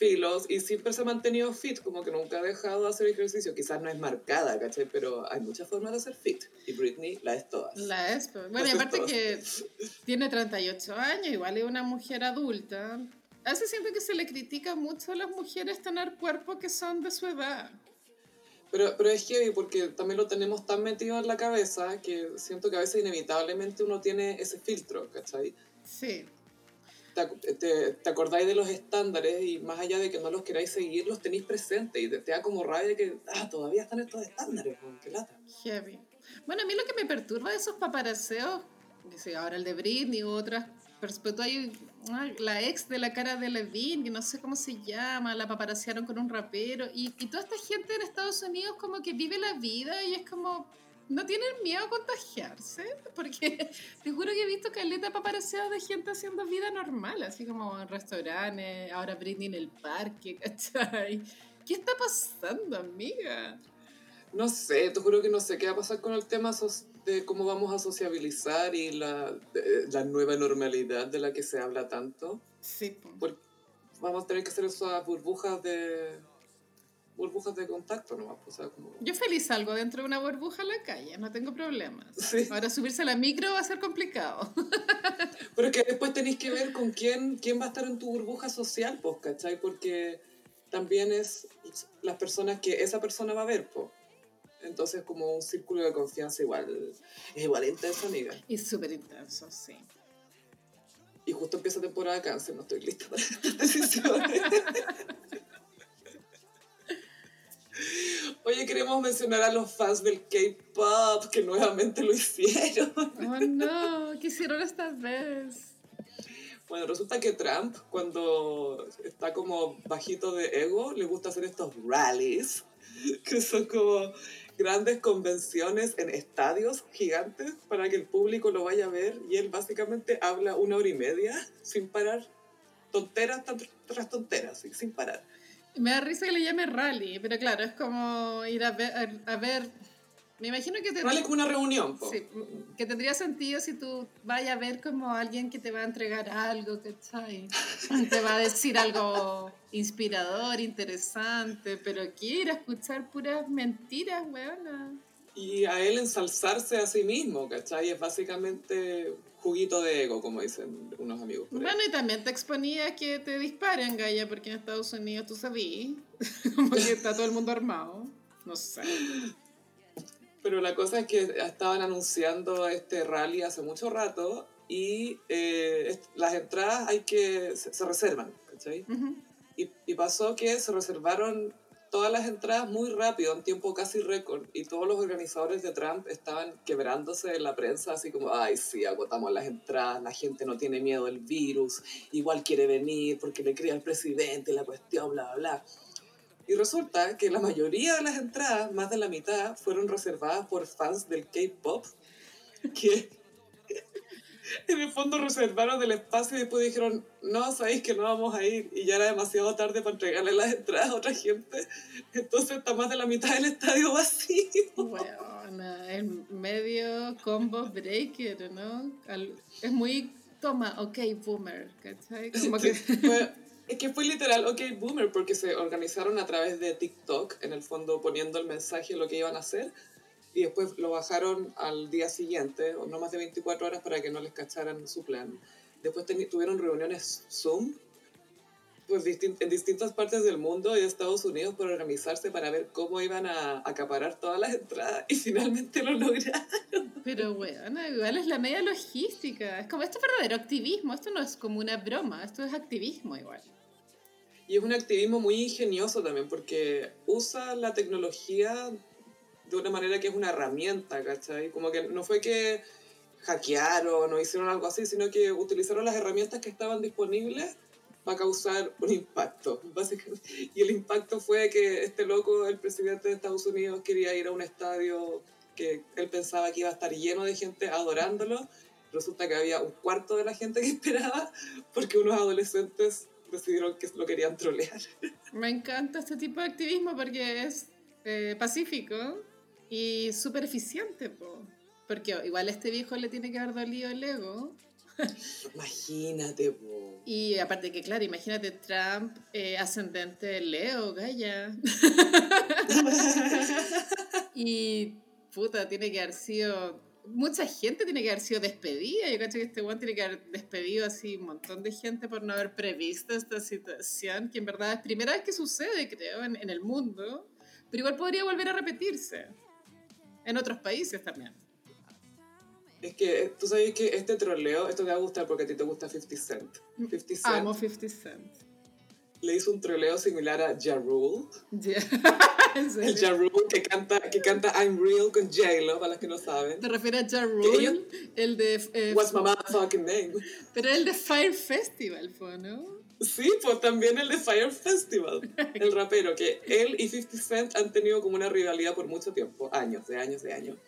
filos, y siempre se ha mantenido fit, como que nunca ha dejado de hacer ejercicio. Quizás no es marcada, ¿cachai? Pero hay muchas formas de ser fit. Y Britney la es todas. La es, pues. Bueno, y Las es aparte todas. que (laughs) tiene 38 años, igual es una mujer adulta. A veces siento que se le critica mucho a las mujeres tener cuerpos que son de su edad. Pero, pero es heavy porque también lo tenemos tan metido en la cabeza que siento que a veces inevitablemente uno tiene ese filtro, ¿cachai? Sí. Te, te, te acordáis de los estándares y más allá de que no los queráis seguir, los tenéis presentes y te, te da como rabia que ah, todavía están estos estándares, qué lata. Heavy. Bueno, a mí lo que me perturba de esos paparaseos, sé, ahora el de Britney u otras, pero hay ay, la ex de la cara de Levine, que no sé cómo se llama, la paparasearon con un rapero, y, y toda esta gente en Estados Unidos como que vive la vida y es como, no tienen miedo a contagiarse, porque (laughs) te juro que he visto caleta paparaseados de gente haciendo vida normal, así como en restaurantes, ahora Britney en el parque, (laughs) ¿cachai? ¿Qué está pasando, amiga? No sé, te juro que no sé qué va a pasar con el tema de cómo vamos a sociabilizar y la, de- la nueva normalidad de la que se habla tanto. Sí, po. Porque vamos a tener que hacer esas burbujas de burbujas de contacto nomás, pues, o sea, como... Yo feliz salgo dentro de una burbuja en la calle, no tengo problemas. Sí. Ahora subirse a la micro va a ser complicado. (laughs) Pero es que después tenéis que ver con quién, quién va a estar en tu burbuja social, pues, ¿cachai? Porque también es las personas que esa persona va a ver, pues. Entonces, como un círculo de confianza igual, es igual intenso, amiga. Y súper intenso, sí. Y justo empieza temporada de cáncer, no estoy lista para estas (laughs) decisiones. Oye, queremos mencionar a los fans del K-pop que nuevamente lo hicieron. Oh no, ¿qué hicieron esta vez? Bueno, resulta que Trump, cuando está como bajito de ego, le gusta hacer estos rallies, que son como grandes convenciones en estadios gigantes para que el público lo vaya a ver y él básicamente habla una hora y media sin parar, tonteras tras- tonteras, sin parar. Me da risa que le llame rally, pero claro, es como ir a ver, a, a ver me imagino que te... Rally es una reunión, po. Sí, que tendría sentido si tú vayas a ver como alguien que te va a entregar algo, ¿cachai? Te va a decir algo inspirador, interesante, pero a escuchar puras mentiras, weona. y a él ensalzarse a sí mismo, ¿cachai? Es básicamente juguito de ego, como dicen unos amigos. Bueno, y también te exponía que te disparen, Gaya, porque en Estados Unidos tú sabías, (laughs) como que está todo el mundo armado. No sé. Pero la cosa es que estaban anunciando este rally hace mucho rato y eh, las entradas hay que se, reservan, ¿cachai? y, y pasó que se reservaron todas las entradas muy rápido, en tiempo casi récord, y todos los organizadores de Trump estaban quebrándose en la prensa, así como, ay, sí, agotamos las entradas, la gente no tiene miedo del virus, igual quiere venir porque le crea al presidente la cuestión, bla, bla, bla. Y resulta que la mayoría de las entradas, más de la mitad, fueron reservadas por fans del K-Pop, que en el fondo reservaron el espacio y después dijeron, no, sabéis que no vamos a ir. Y ya era demasiado tarde para entregarle las entradas a otra gente. Entonces está más de la mitad del estadio vacío. Bueno, es medio combo breaker, ¿no? Es muy, toma, ok, boomer, ¿cachai? Como que... es que fue literal, ok, boomer, porque se organizaron a través de TikTok, en el fondo poniendo el mensaje lo que iban a hacer y después lo bajaron al día siguiente, o no más de 24 horas para que no les cacharan su plan. Después tuvieron reuniones Zoom pues, en distintas partes del mundo y de Estados Unidos por organizarse para ver cómo iban a acaparar todas las entradas y finalmente lo lograron. Pero bueno, igual es la media logística. Es como, esto es verdadero activismo, esto no es como una broma, esto es activismo igual. Y es un activismo muy ingenioso también porque usa la tecnología de una manera que es una herramienta, ¿cachai? Como que no fue que hackearon o hicieron algo así, sino que utilizaron las herramientas que estaban disponibles para causar un impacto, (laughs) básicamente. Y el impacto fue que este loco, el presidente de Estados Unidos, quería ir a un estadio que él pensaba que iba a estar lleno de gente adorándolo. Resulta que había un cuarto de la gente que (laughs) esperaba porque unos adolescentes decidieron que lo querían trolear. Me encanta este tipo de activismo porque es eh, pacífico y súper eficiente, porque igual a este viejo le tiene que haber dolido el ego. (laughs) Imagínate, po. Y aparte que, claro, imagínate Trump eh, ascendente Leo, Gaya. (laughs) y puta, tiene que haber sido. Mucha gente tiene que haber sido despedida. Yo cacho que este one tiene que haber despedido así un montón de gente por no haber previsto esta situación, que en verdad es primera vez que sucede, creo, en, en el mundo. Pero igual podría volver a repetirse en otros países también. Es que tú sabes que este troleo, esto te va a gustar porque a ti te gusta 50 Cent. 50 Cent. Amo 50 Cent. Le hizo un troleo similar a Ja Rule. (laughs) El Ja Rule que canta, que canta I'm Real con J-Lo, para los que no saben. ¿Te refieres a Ja Rule? El de... Eh, What's my motherfucking name? Pero el de Fire Festival fue, ¿no? Sí, pues también el de Fire Festival, el rapero, que él y 50 Cent han tenido como una rivalidad por mucho tiempo, años, de años, de años.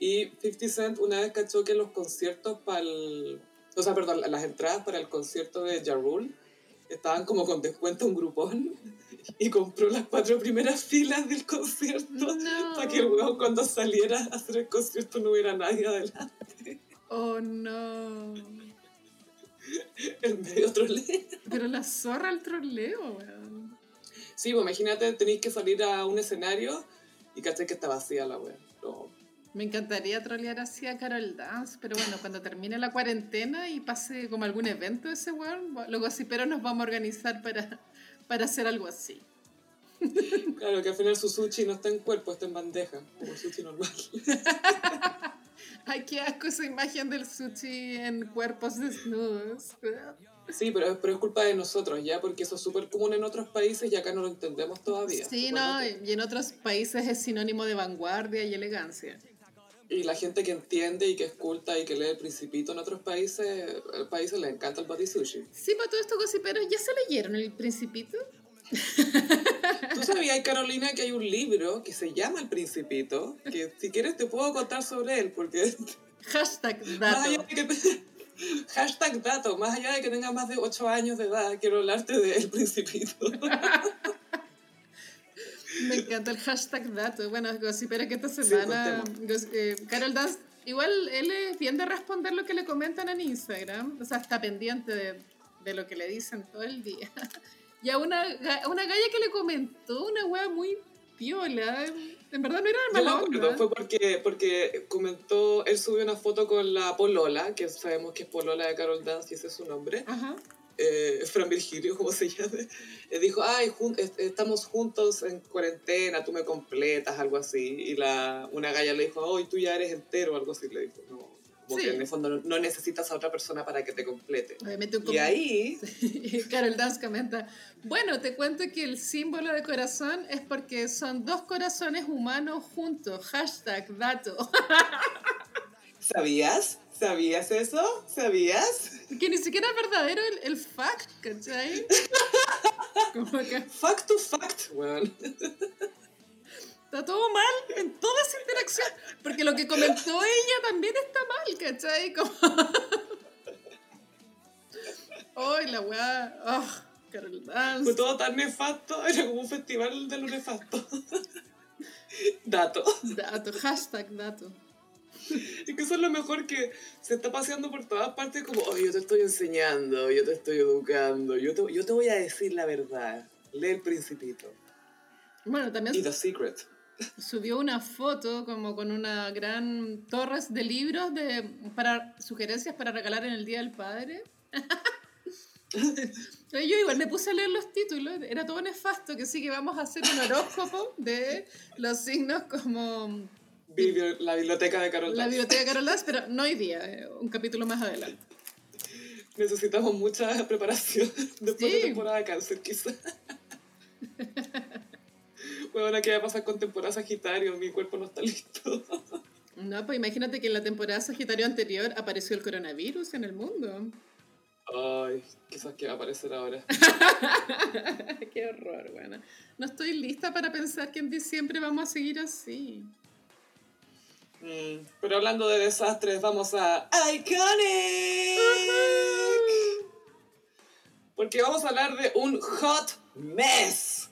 Y 50 Cent una vez cachó que los conciertos para el... O sea, perdón, las entradas para el concierto de Ja Rule estaban como con descuento un grupón y compró las cuatro primeras filas del concierto para que el cuando saliera a hacer el concierto no hubiera nadie adelante. Oh no. (laughs) el medio troleo. Pero la zorra el troleo, weón. Sí, pues imagínate, tenéis que salir a un escenario y caché que está vacía la weón. Me encantaría trolear así a Carol Dance, pero bueno, cuando termine la cuarentena y pase como algún evento ese weón, luego así, pero nos vamos a organizar para, para hacer algo así. Claro, que al final su sushi no está en cuerpo, está en bandeja, como sushi normal. (laughs) (laughs) Ay, qué asco esa imagen del sushi en cuerpos desnudos. Sí, pero, pero es culpa de nosotros, ¿ya? Porque eso es súper común en otros países y acá no lo entendemos todavía. Sí, no, y en otros países es sinónimo de vanguardia y elegancia. Y la gente que entiende y que es culta y que lee El Principito en otros países, el países les encanta el body sushi. Sí, para todo esto gossiperos, ¿ya se leyeron El Principito? ¿Tú sabías, Carolina, que hay un libro que se llama El Principito? Que si quieres te puedo contar sobre él, porque... Hashtag (laughs) dato. hashtag dato, más allá de que tengas más de 8 años de edad, quiero hablarte de El Principito. (laughs) Me encanta el hashtag dato. Bueno, pero que esta semana eh, Carol Dance, igual él es bien de responder lo que le comentan en Instagram, o sea, está pendiente de, de lo que le dicen todo el día. (laughs) Y a una, una galla que le comentó una wea muy piola. En verdad no era Yo me mala acuerdo, onda. fue porque, porque comentó, él subió una foto con la Polola, que sabemos que es Polola de Carol Dance y ese es su nombre, Ajá. eh, Fran Virgilio, como se llame, eh, dijo, ay, jun- est- estamos juntos en cuarentena, tú me completas, algo así, y la, una galla le dijo, hoy tú ya eres entero, algo así, le dijo, no, como Sí. que en el fondo no, no necesitas a otra persona para que te complete. Obviamente un Y ahí, (laughs) Carol Dance comenta, bueno, te cuento que el símbolo de corazón es porque son dos corazones humanos juntos. Hashtag dato. (laughs) ¿sabías? ¿Sabías eso? ¿Sabías? que ni siquiera es verdadero el, el fact, ¿cachai? (laughs) Como que Fact to fact, weón. Está todo mal en toda esa interacción. Porque lo que comentó ella también está mal, ¿cachai? Como... (laughs) ¡Ay, la weá! ¡Oh, Carol Fue Dance! todo tan nefasto, era como un festival de lo nefasto. (laughs) Dato. Dato, hashtag dato. Es que eso es lo mejor que se está paseando por todas partes como, oh, yo te estoy enseñando, yo te estoy educando, yo te, yo te voy a decir la verdad. Lee el principito. Bueno, también Y The Secret. Subió una foto como con una gran torres de libros de para sugerencias para regalar en el Día del Padre. (laughs) Yo igual me puse a leer los títulos, era todo nefasto, que sí que vamos a hacer un horóscopo de los signos como La biblioteca de Carol la Dance. biblioteca de Carol Dance, pero no hoy día, eh, un capítulo más adelante. Necesitamos mucha preparación (laughs) después de Sí. temporada de cáncer, quizá. (laughs) Bueno, ¿qué va a pasar con temporada Sagitario? Mi cuerpo no está (laughs) listo. No, pues imagínate que en la temporada Sagitario anterior apareció el coronavirus en el mundo. Ay, quizás que va a aparecer ahora. (laughs) Qué horror, bueno. No estoy lista para pensar que en diciembre vamos a seguir así. Mm, pero hablando de desastres, vamos a Iconic. Porque vamos a hablar de un hot mess.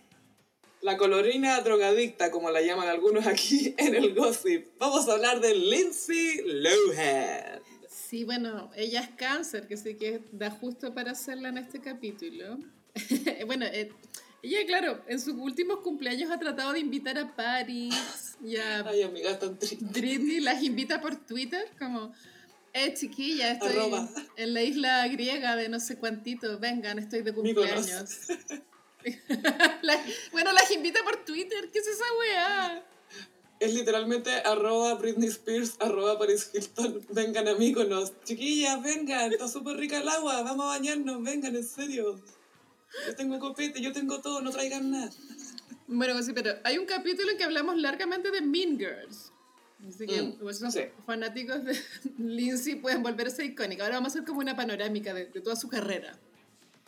La colorina drogadicta, como la llaman algunos aquí (laughs) en el gossip. Vamos a hablar de Lindsay Lohan. Sí, bueno, ella es cáncer, que sí que da justo para hacerla en este capítulo. (laughs) bueno, eh, ella, claro, en sus últimos cumpleaños ha tratado de invitar a Paris y a (laughs) Ay, amiga, tan triste. Britney, las invita por Twitter, como, eh, chiquilla, estoy Arroba. en la isla griega de no sé cuantito, vengan, estoy de cumpleaños. (laughs) La- bueno, las invita por Twitter, ¿qué es esa weá? Es literalmente arroba Britney Spears, arroba Paris Hilton. Vengan a Mykonos. Chiquillas, vengan. Está súper rica el agua. Vamos a bañarnos. Vengan, en serio. Yo tengo copete, yo tengo todo. No traigan nada. Bueno, sí, pero hay un capítulo en que hablamos largamente de Mean Girls. Así que Mm, pues, son sí. fanáticos de (laughs) Lindsay pueden volverse icónica. Ahora vamos a hacer como una panorámica de, de toda su carrera.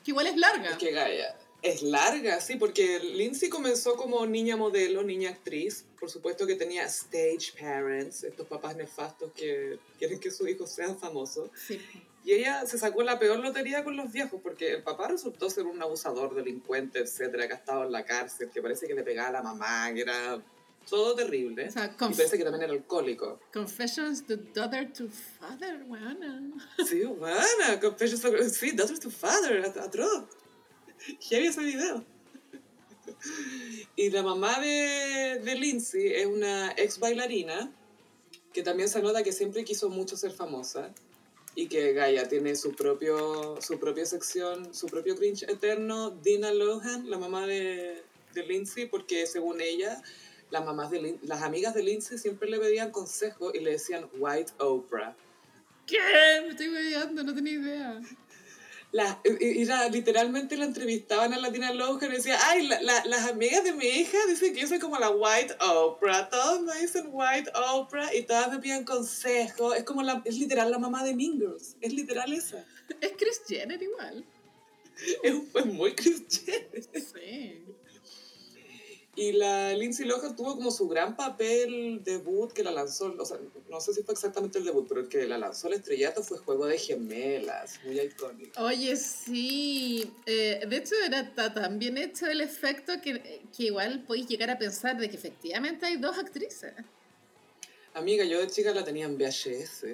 Que igual es larga. Es que Gaia es larga, sí, porque Lindsay comenzó como niña modelo, niña actriz. Por supuesto que tenía stage parents, estos papás nefastos que quieren que sus hijos sean famosos. Sí. Y ella se sacó la peor lotería con los viejos, porque el papá resultó ser un abusador, delincuente, etcétera, que ha estado en la cárcel, que parece que le pegaba a la mamá, que era todo terrible. O sea, Y parece que también era alcohólico. Confessions the daughter to father, weona. Sí, bueno, confessions sí, daughter to father, at- atroz. (laughs) Heavy ese video. Y la mamá de, de Lindsay es una ex bailarina que también se nota que siempre quiso mucho ser famosa y que Gaia tiene su propio su propia sección, su propio cringe eterno, Dina Lohan, la mamá de, de Lindsay, porque según ella, las mamás de las amigas de Lindsay siempre le pedían consejos y le decían White Oprah. ¿Qué? Me estoy bebiendo, no tenía idea. La, y- y la- literalmente la entrevistaban a Latina Lohan y decía, ay, la- la- las amigas de mi hija dicen que yo soy como la White Oprah, todos me dicen White Oprah y todas me piden consejos, es como la, es literal la mamá de Mean Girls, es literal esa, Es Chris Jenner igual. es, es muy cristiana. Sí. Y la Lindsay Lohan tuvo como su gran papel debut que la lanzó, o sea, no sé si fue exactamente el debut, pero el que la lanzó al estrellato fue Juego de Gemelas, muy icónico. Oye, sí. Eh, de hecho, era ta- tan bien hecho el efecto que, que igual podéis llegar a pensar de que efectivamente hay dos actrices. Amiga, yo de chica la tenía en VHS.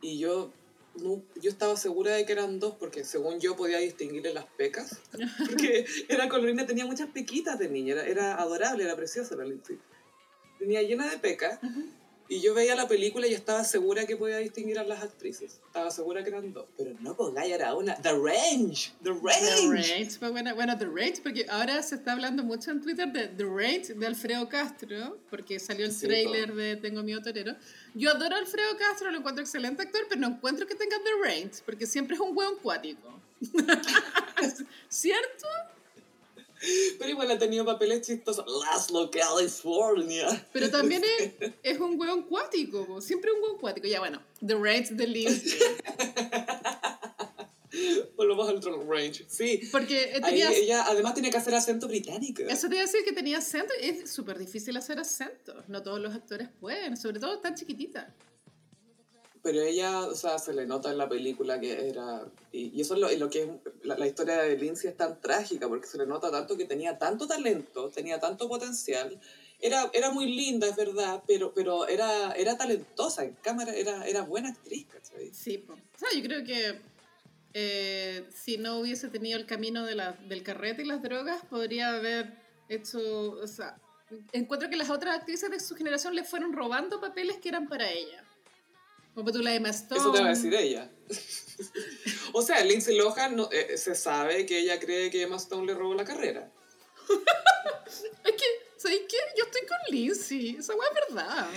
Y yo, no, yo estaba segura de que eran dos, porque según yo podía distinguirle las pecas. (laughs) Porque era colorina, tenía muchas pequitas de niña, era, era adorable, era preciosa la Lindsay. tenía llena de pecas. Y yo veía la película y estaba segura que podía distinguir a las actrices. Estaba segura que eran dos. Pero no, pues Gaia era una. The Range. The Range. The Range. Pues bueno, bueno, The Range, porque ahora se está hablando mucho en Twitter de The Range de Alfredo Castro, porque salió el trailer de Tengo mi torero. Yo adoro a Alfredo Castro, lo encuentro excelente actor, pero no encuentro que tenga The Range, porque siempre es un hueón cuático. (laughs) (laughs) ¿Cierto? Pero igual ha tenido papeles chistosos. Laszlo, California. Pero también es, es un hueón cuático. Siempre un hueón cuático. Ya bueno, The Range de Lindsay. Volvemos (laughs) al otro range. Sí. Porque tenía, ella además tiene que hacer acento británico. Eso te iba a decir que tenía acento. Es súper difícil hacer acento. No todos los actores pueden, sobre todo tan chiquitita pero ella, o sea, se le nota en la película que era... Y, eso es lo, lo que es, la, historia de Lindsay es tan trágica, porque se le nota tanto que tenía tanto talento, tenía tanto potencial. Era, era muy linda, es verdad, pero, pero era, era talentosa en cámara, era, era buena actriz, ¿cachai? Sí, o sea, yo creo que eh, si no hubiese tenido el camino de la, del carrete y las drogas, podría haber hecho, o sea, encuentro que las otras actrices de su generación le fueron robando papeles que eran para ella. Como tú la Emma Stone. Eso te va a decir ella. (laughs) o sea, Lindsay Lohan no, eh, se sabe que ella cree que Emma Stone le robó la carrera. (laughs) es que, ¿sabes qué? Yo estoy con Lindsay. Esa weá es verdad.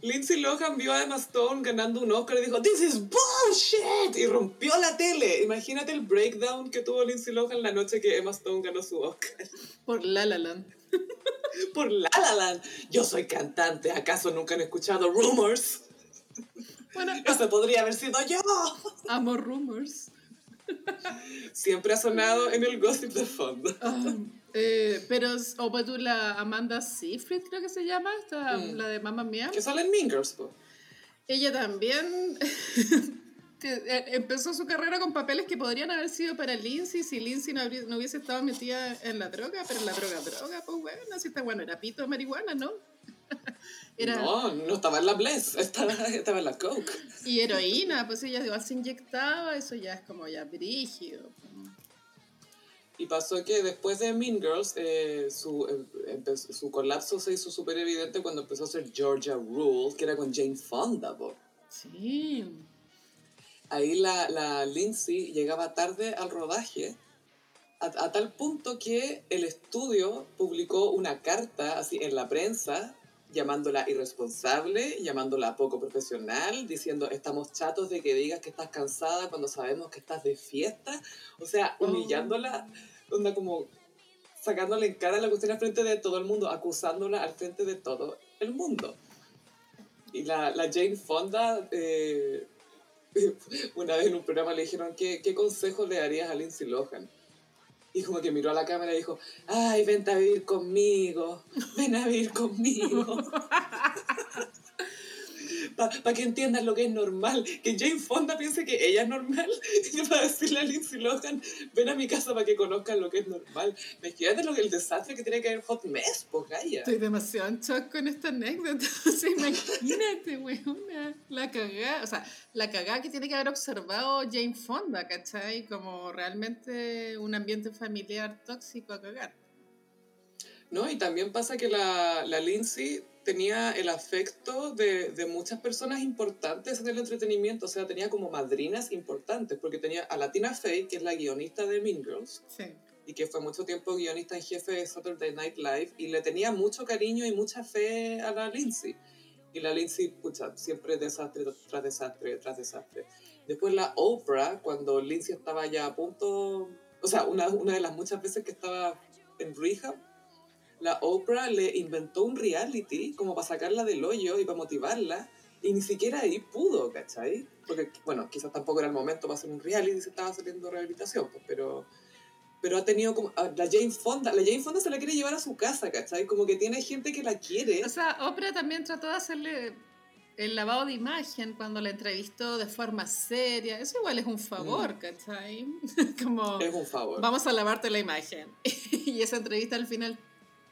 Lindsay Lohan vio a Emma Stone ganando un Oscar y dijo, This is bullshit! Y rompió la tele. Imagínate el breakdown que tuvo Lindsay Lohan la noche que Emma Stone ganó su Oscar. (laughs) Por La La Land. Por La La Land. Yo soy cantante. ¿Acaso nunca han escuchado Rumors? Bueno, (laughs) Eso podría haber sido yo. Amo rumors. Siempre ha sonado en el gossip de fondo. Ah, eh, pero, o pues tú la Amanda Seyfried, creo que se llama, mm. la de Mamma Mía. Que sale en Mean Girls, Ella también (laughs) eh, empezó su carrera con papeles que podrían haber sido para Lindsay si Lindsay no, no, hubiese estado metida en la droga, pero la droga, droga, pues bueno, así está bueno, era pito de marihuana, ¿no? (laughs) No, no estaba en la Bless, (laughs) estaba, estaba en la Coke. Y heroína, pues ella igual se inyectaba, eso ya es como ya brígido. Y pasó que después de Mean Girls, eh, su, em, su colapso se hizo súper evidente cuando empezó a hacer Georgia Rule, que era con Jane Fonda. Sí. Ahí la, la Lindsay llegaba tarde al rodaje, a, a, tal punto que el estudio publicó una carta así en la prensa llamándola irresponsable, llamándola poco profesional, diciendo estamos chatos de que digas que estás cansada cuando sabemos que estás de fiesta, o sea, oh. humillándola, onda como sacándole en cara la cuestión al frente de todo el mundo, acusándola al frente de todo el mundo. Y la, la Jane Fonda, eh, (laughs) una vez en un programa le dijeron, ¿qué, ¿qué consejo le darías a Lindsay Lohan? Y como que miró a la cámara y dijo, ay, ven a vivir conmigo, ven a vivir conmigo. (laughs) para que entiendan lo que es normal. Que Jane Fonda piense que ella es normal. (laughs) Y para decirle a Lindsay Lohan, ven a mi casa para que conozcan lo que es normal. Me de lo que el desastre que tiene que haber Hot Mess, pues Gaia. Estoy demasiado en shock con esta anécdota. (laughs) O sea, imagínate, weona, la cagada. O sea, la cagada que tiene que haber observado Jane Fonda, ¿cachai? Como realmente un ambiente familiar tóxico a cagar. No, y también pasa que la, la Lindsay tenía el afecto de, de, muchas personas importantes en el entretenimiento, o sea, tenía como madrinas importantes, porque tenía a Latina Faye, que es la guionista de Mean Girls, y que fue mucho tiempo guionista en jefe de Saturday Night Live, y le tenía mucho cariño y mucha fe a la Lindsay. Y la Lindsay, pucha, siempre desastre tras desastre tras desastre. Después la Oprah, cuando Lindsay estaba ya a punto, o sea, una, una de las muchas veces que estaba en rehab, la Oprah le inventó un reality como para sacarla del hoyo y para motivarla, y ni siquiera ahí pudo, ¿cachai? Porque, bueno, quizás tampoco era el momento para hacer un reality, se estaba saliendo rehabilitación, pues, pero, pero ha tenido como, la Jane Fonda, la Jane Fonda se la quiere llevar a su casa, ¿cachai? Como que tiene gente que la quiere. O sea, Oprah también trató de hacerle el lavado de imagen cuando la entrevistó de forma seria, eso igual es un favor, mm. ¿cachai? (laughs) como, es un favor. Vamos a lavarte la imagen. (laughs) y esa entrevista al final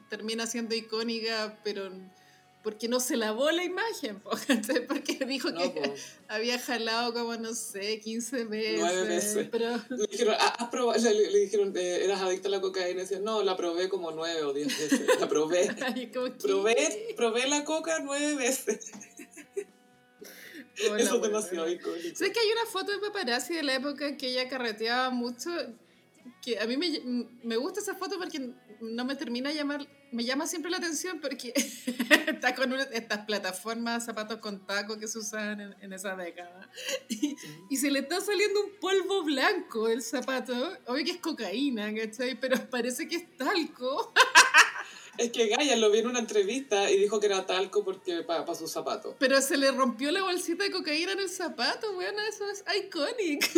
termina siendo icónica, pero porque no se lavó la imagen, (laughs) porque dijo que había jalado como, no sé, 15 veces. 9 veces. Pero... Le dijeron, ¿has probado? Le, dijeron, eh, ¿eras adicta a la cocaína? Y decía, no, la probé como 9 o 10 veces. La probé. (laughs) probé, probé la coca 9 veces. Eso es demasiado icónico. Sé que hay una foto de paparazzi de la época que ella carreteaba mucho, que a mí me, me gusta esa foto porque no me termina de llamar, me llama siempre la atención porque (laughs) está con estas plataformas zapatos con taco que se usaban en, esa década. (laughs) Y, se le está saliendo un polvo blanco el zapato. Obvio que es cocaína, ¿cachai? Pero parece que es talco. (laughs) Es que Gaia lo vi en una entrevista y dijo que era talco porque para sus zapatos. Pero se le rompió la bolsita de cocaína en el zapato, bueno, eso es iconic.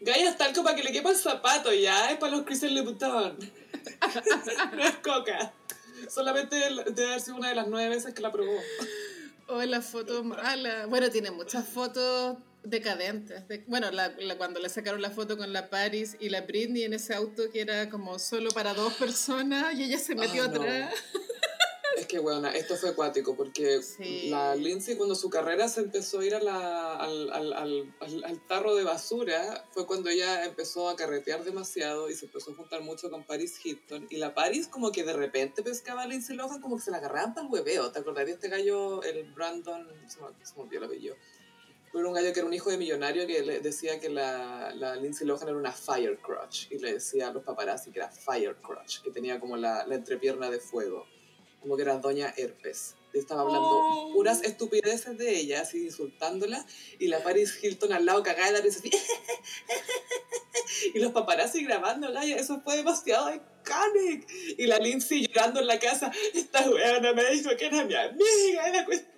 Gaia es talco para que le quepa el zapato, ya, es para los Christian Louboutin. (laughs) no es coca. Solamente debe haber sido una de las nueve veces que la probó. Oh, la foto mala. Bueno, tiene muchas fotos decadentes. bueno, la, cuando le sacaron la foto con la Paris y la Britney en ese auto que era como solo para dos personas y ella se metió ah, atrás. Es que, bueno, esto fue acuático porque la Lindsay cuando su carrera se empezó a ir a la, al, al, al, al, tarro de basura fue cuando ella empezó a carretear demasiado y se empezó a juntar mucho con Paris Hilton. Y la Paris como que de repente pescaba a Lindsay Lohan como que se la agarraban para el hueveo. ¿Te acordás de este gallo, el Brandon? Se me, se me olvidó el apellido era un gallo que era un hijo de millonario que le decía que la, la Lindsay Lohan era una fire crotch y le decía a los paparazzi que era fire crotch, que tenía como la, la entrepierna de fuego, como que era doña herpes. Estaba hablando oh. puras estupideces de ella, así insultándola, y la Paris Hilton al lado cagada de la risa así. (laughs) y los paparazzi grabando, gallo, eso fue demasiado iconic. Y la Lindsay llorando en la casa, esta weona me dijo que era mi amiga, era cuestión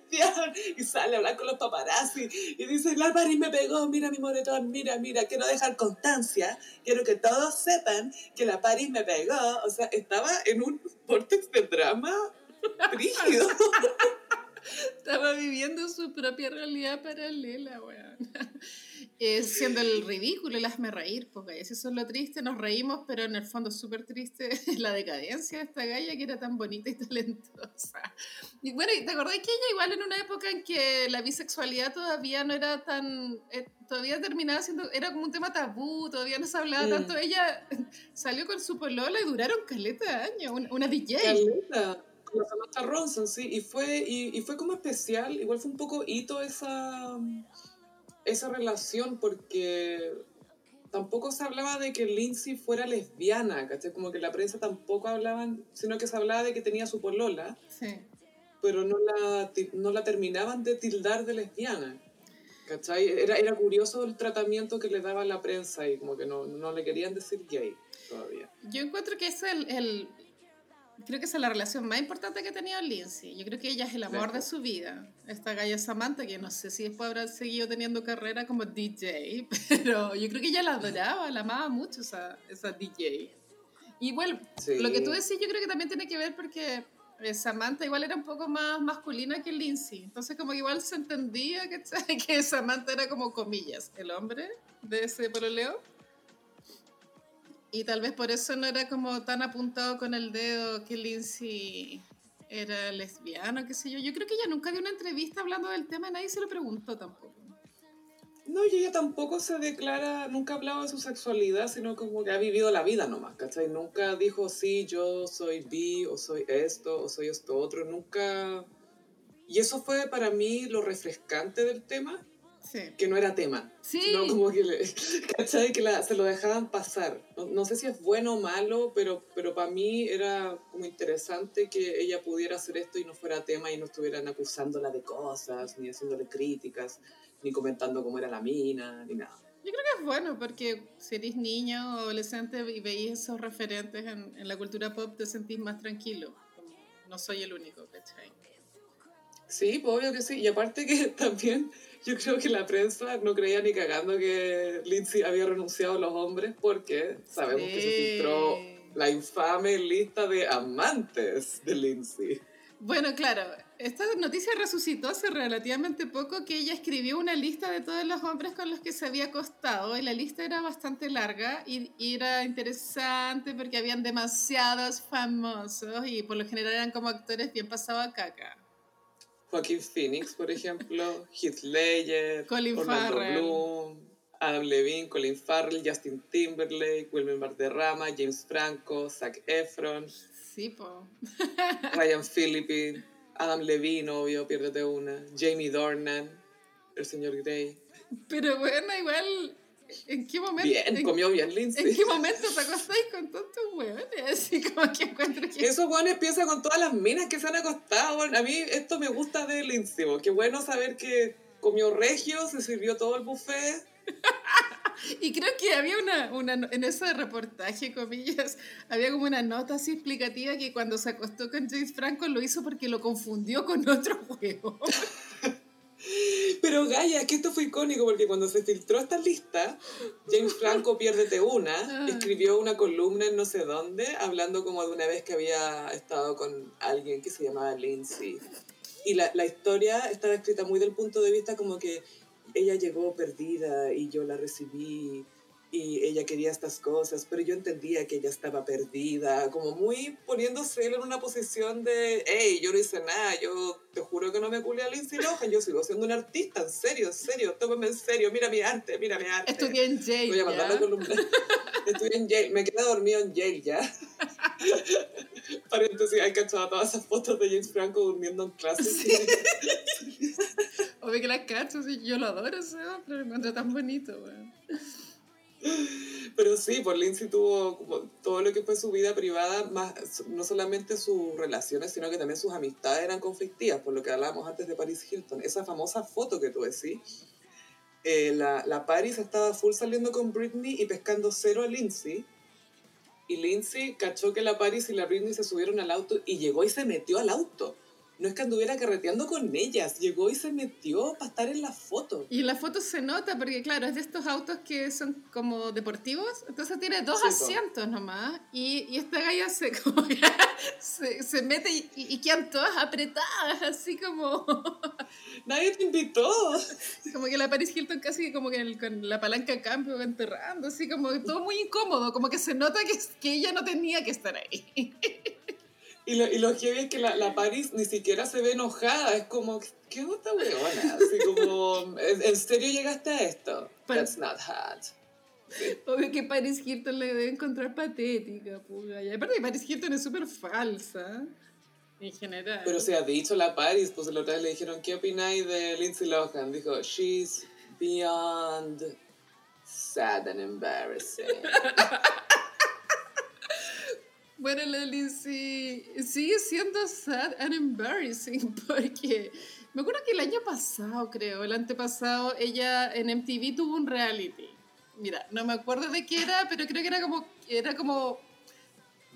y sale a hablar con los paparazzi y dice, la Paris me pegó, mira mi moretón, mira, mira, quiero dejar constancia, quiero que todos sepan que la Paris me pegó. O sea, estaba en un vortex de drama rígido. (laughs) Estaba viviendo su propia realidad paralela, weón. Eh, siendo el ridículo el hazme reír, porque eso es lo triste, nos reímos, pero en el fondo súper triste (laughs) la decadencia de esta galla que era tan bonita y (laughs) talentosa. Y bueno, ¿te acordás que ella igual en una época en que la bisexualidad todavía no era tan, eh, todavía terminaba siendo, era como un tema tabú, todavía no se hablaba mm. tanto, ella (laughs) salió con su polola y duraron caleta de años, una, una DJ. Caleta con Samantha Ronson, sí, y fue, y, y, fue como especial, igual fue un poco hito esa, esa relación porque tampoco se hablaba de que Lindsay fuera lesbiana, ¿cachai? Como que la prensa tampoco hablaban, sino que se hablaba de que tenía su polola, sí. pero no la, no la terminaban de tildar de lesbiana. ¿Cachai? Era, era curioso el tratamiento que le daba la prensa y como que no, no le querían decir gay todavía. Yo encuentro que es el, el creo que esa es la relación más importante que ha tenido Lindsay. Yo creo que ella es el amor de su vida. Esta galla Samantha, que no sé si después habrá seguido teniendo carrera como DJ, (laughs) pero yo creo que ella la adoraba, la amaba mucho esa, esa DJ. Y bueno, lo que tú decís yo creo que también tiene que ver porque eh, Samantha igual era un poco más masculina que Lindsay. Entonces como que igual se entendía que, (laughs) que Samantha era como comillas, el hombre de ese pololeo. Y tal vez por eso no era como tan apuntado con el dedo que Lindsay era lesbiana, qué sé yo. Yo creo que ella nunca dio una entrevista hablando del tema y nadie se lo preguntó tampoco. No, y ella tampoco se declara, nunca ha hablado de su sexualidad, sino como que ha vivido la vida nomás, ¿cachai? Nunca dijo, sí, yo soy bi, o soy esto, o soy esto otro, nunca... Y eso fue para mí lo refrescante del tema, que no era tema. Sí. No como que, le, (laughs) ¿cachai? que la, se lo dejaban pasar. No, no, sé si es bueno o malo, pero, pero para mí era como interesante que ella pudiera hacer esto y no fuera tema y no estuvieran acusándola de cosas, ni haciéndole críticas, ni comentando cómo era la mina, ni nada. Yo creo que es bueno porque si eres niño o adolescente y veis esos referentes en, en, la cultura pop, te sentís más tranquilo. no soy el único, ¿cachai? Sí, pues obvio que sí. Y aparte que (laughs) también yo creo que la prensa no creía ni cagando que Lindsay había renunciado a los hombres porque sabemos que se filtró la infame lista de amantes de Lindsay. Bueno, claro, esta noticia resucitó hace relativamente poco que ella escribió una lista de todos los hombres con los que se había acostado y la lista era bastante larga y, y era interesante porque habían demasiados famosos y por lo general eran como actores bien pasados a caca. Joaquín Phoenix, por ejemplo, Heath Ledger, Colin Orlando Farrell. Bloom, Adam Levine, Colin Farrell, Justin Timberlake, Wilmer Valderrama, James Franco, Zac Efron, Sí, po. (laughs) Ryan Phillippe, Adam Levine, obvio, piérdete una, Jamie Dornan, el señor Grey. Pero bueno, igual, ¿en qué momento? Bien, en, comió bien ¿En Lindsay. qué momento te acostáis con tantos hueones? Así como que encuentro que... Esos buenos piensa con todas las minas que se han acostado. Bueno, a mí esto me gusta de Lindsay. Qué bueno saber que comió regio, se sirvió todo el buffet. (laughs) Y creo que había una, una, en ese reportaje, comillas, había como una nota así explicativa que cuando se acostó con James Franco lo hizo porque lo confundió con otro juego. (laughs) Pero Gaia, que esto fue icónico porque cuando se filtró esta lista, James Franco, piérdete una, Ah. escribió una columna en no sé dónde, hablando como de una vez que había estado con alguien que se llamaba Lindsay. Y la, la historia estaba escrita muy del punto de vista como que ella llegó perdida y yo la recibí y ella quería estas cosas, pero yo entendía que ella estaba perdida, como muy poniéndose él en una posición de, hey, yo no hice nada, yo te juro que no me culé a Lindsay Lohan, yo sigo siendo un artista, en serio, en serio, tómame en serio, mira mi arte, mira mi arte. Estudié en Yale. Voy a mandar la columna. Estoy en Yale, me quedé dormido en Yale ya. Paréntesis, hay cachado todas esas fotos de James Franco durmiendo en clase. Obvio que las cacho, sí, yo lo adoro ese hombre, lo encuentro tan bonito, weón. Pero sí, por Lindsay tuvo todo lo que fue su vida privada, más no solamente sus relaciones, sino que también sus amistades eran conflictivas, por lo que hablábamos antes de Paris Hilton. Esa famosa foto que tú decís, eh, la, la Paris estaba full saliendo con Britney y pescando cero a Lindsay. Y Lindsay cachó que la Paris y la Britney se subieron al auto y llegó y se metió al auto. No es que anduviera carreteando con ellas, llegó y se metió para estar en la foto. Y en la foto se nota, porque claro, es de estos autos que son como deportivos, entonces tiene dos Sí, asientos nomás, y, y esta galla se, (laughs) como que se, se mete y, y quedan todas apretadas, así como, (laughs) Nadie te invitó. como que la Paris Hilton casi como que el- con la palanca de cambio enterrando, así como todo muy incómodo, como que se nota que, que ella no tenía que estar ahí. (laughs) Y lo, y lo heavy es que la, la Paris ni siquiera se ve enojada, es como, ¿qué onda, weona? Así como, ¿en, serio llegaste a esto? That's not hot. Obvio que Paris Hilton le debe encontrar patética, puga. Y aparte Paris Hilton es súper falsa, en general. Pero se ha dicho la Paris, pues la otra vez le dijeron, ¿qué opináis de Lindsay Lohan? Dijo, she's beyond sad and embarrassing. (laughs) Bueno, la Lindsay sigue siendo sad and embarrassing (laughs) porque me acuerdo que el año pasado, creo, el antepasado, ella en MTV tuvo un reality. Mira, no me acuerdo de qué era, pero creo que era como, era como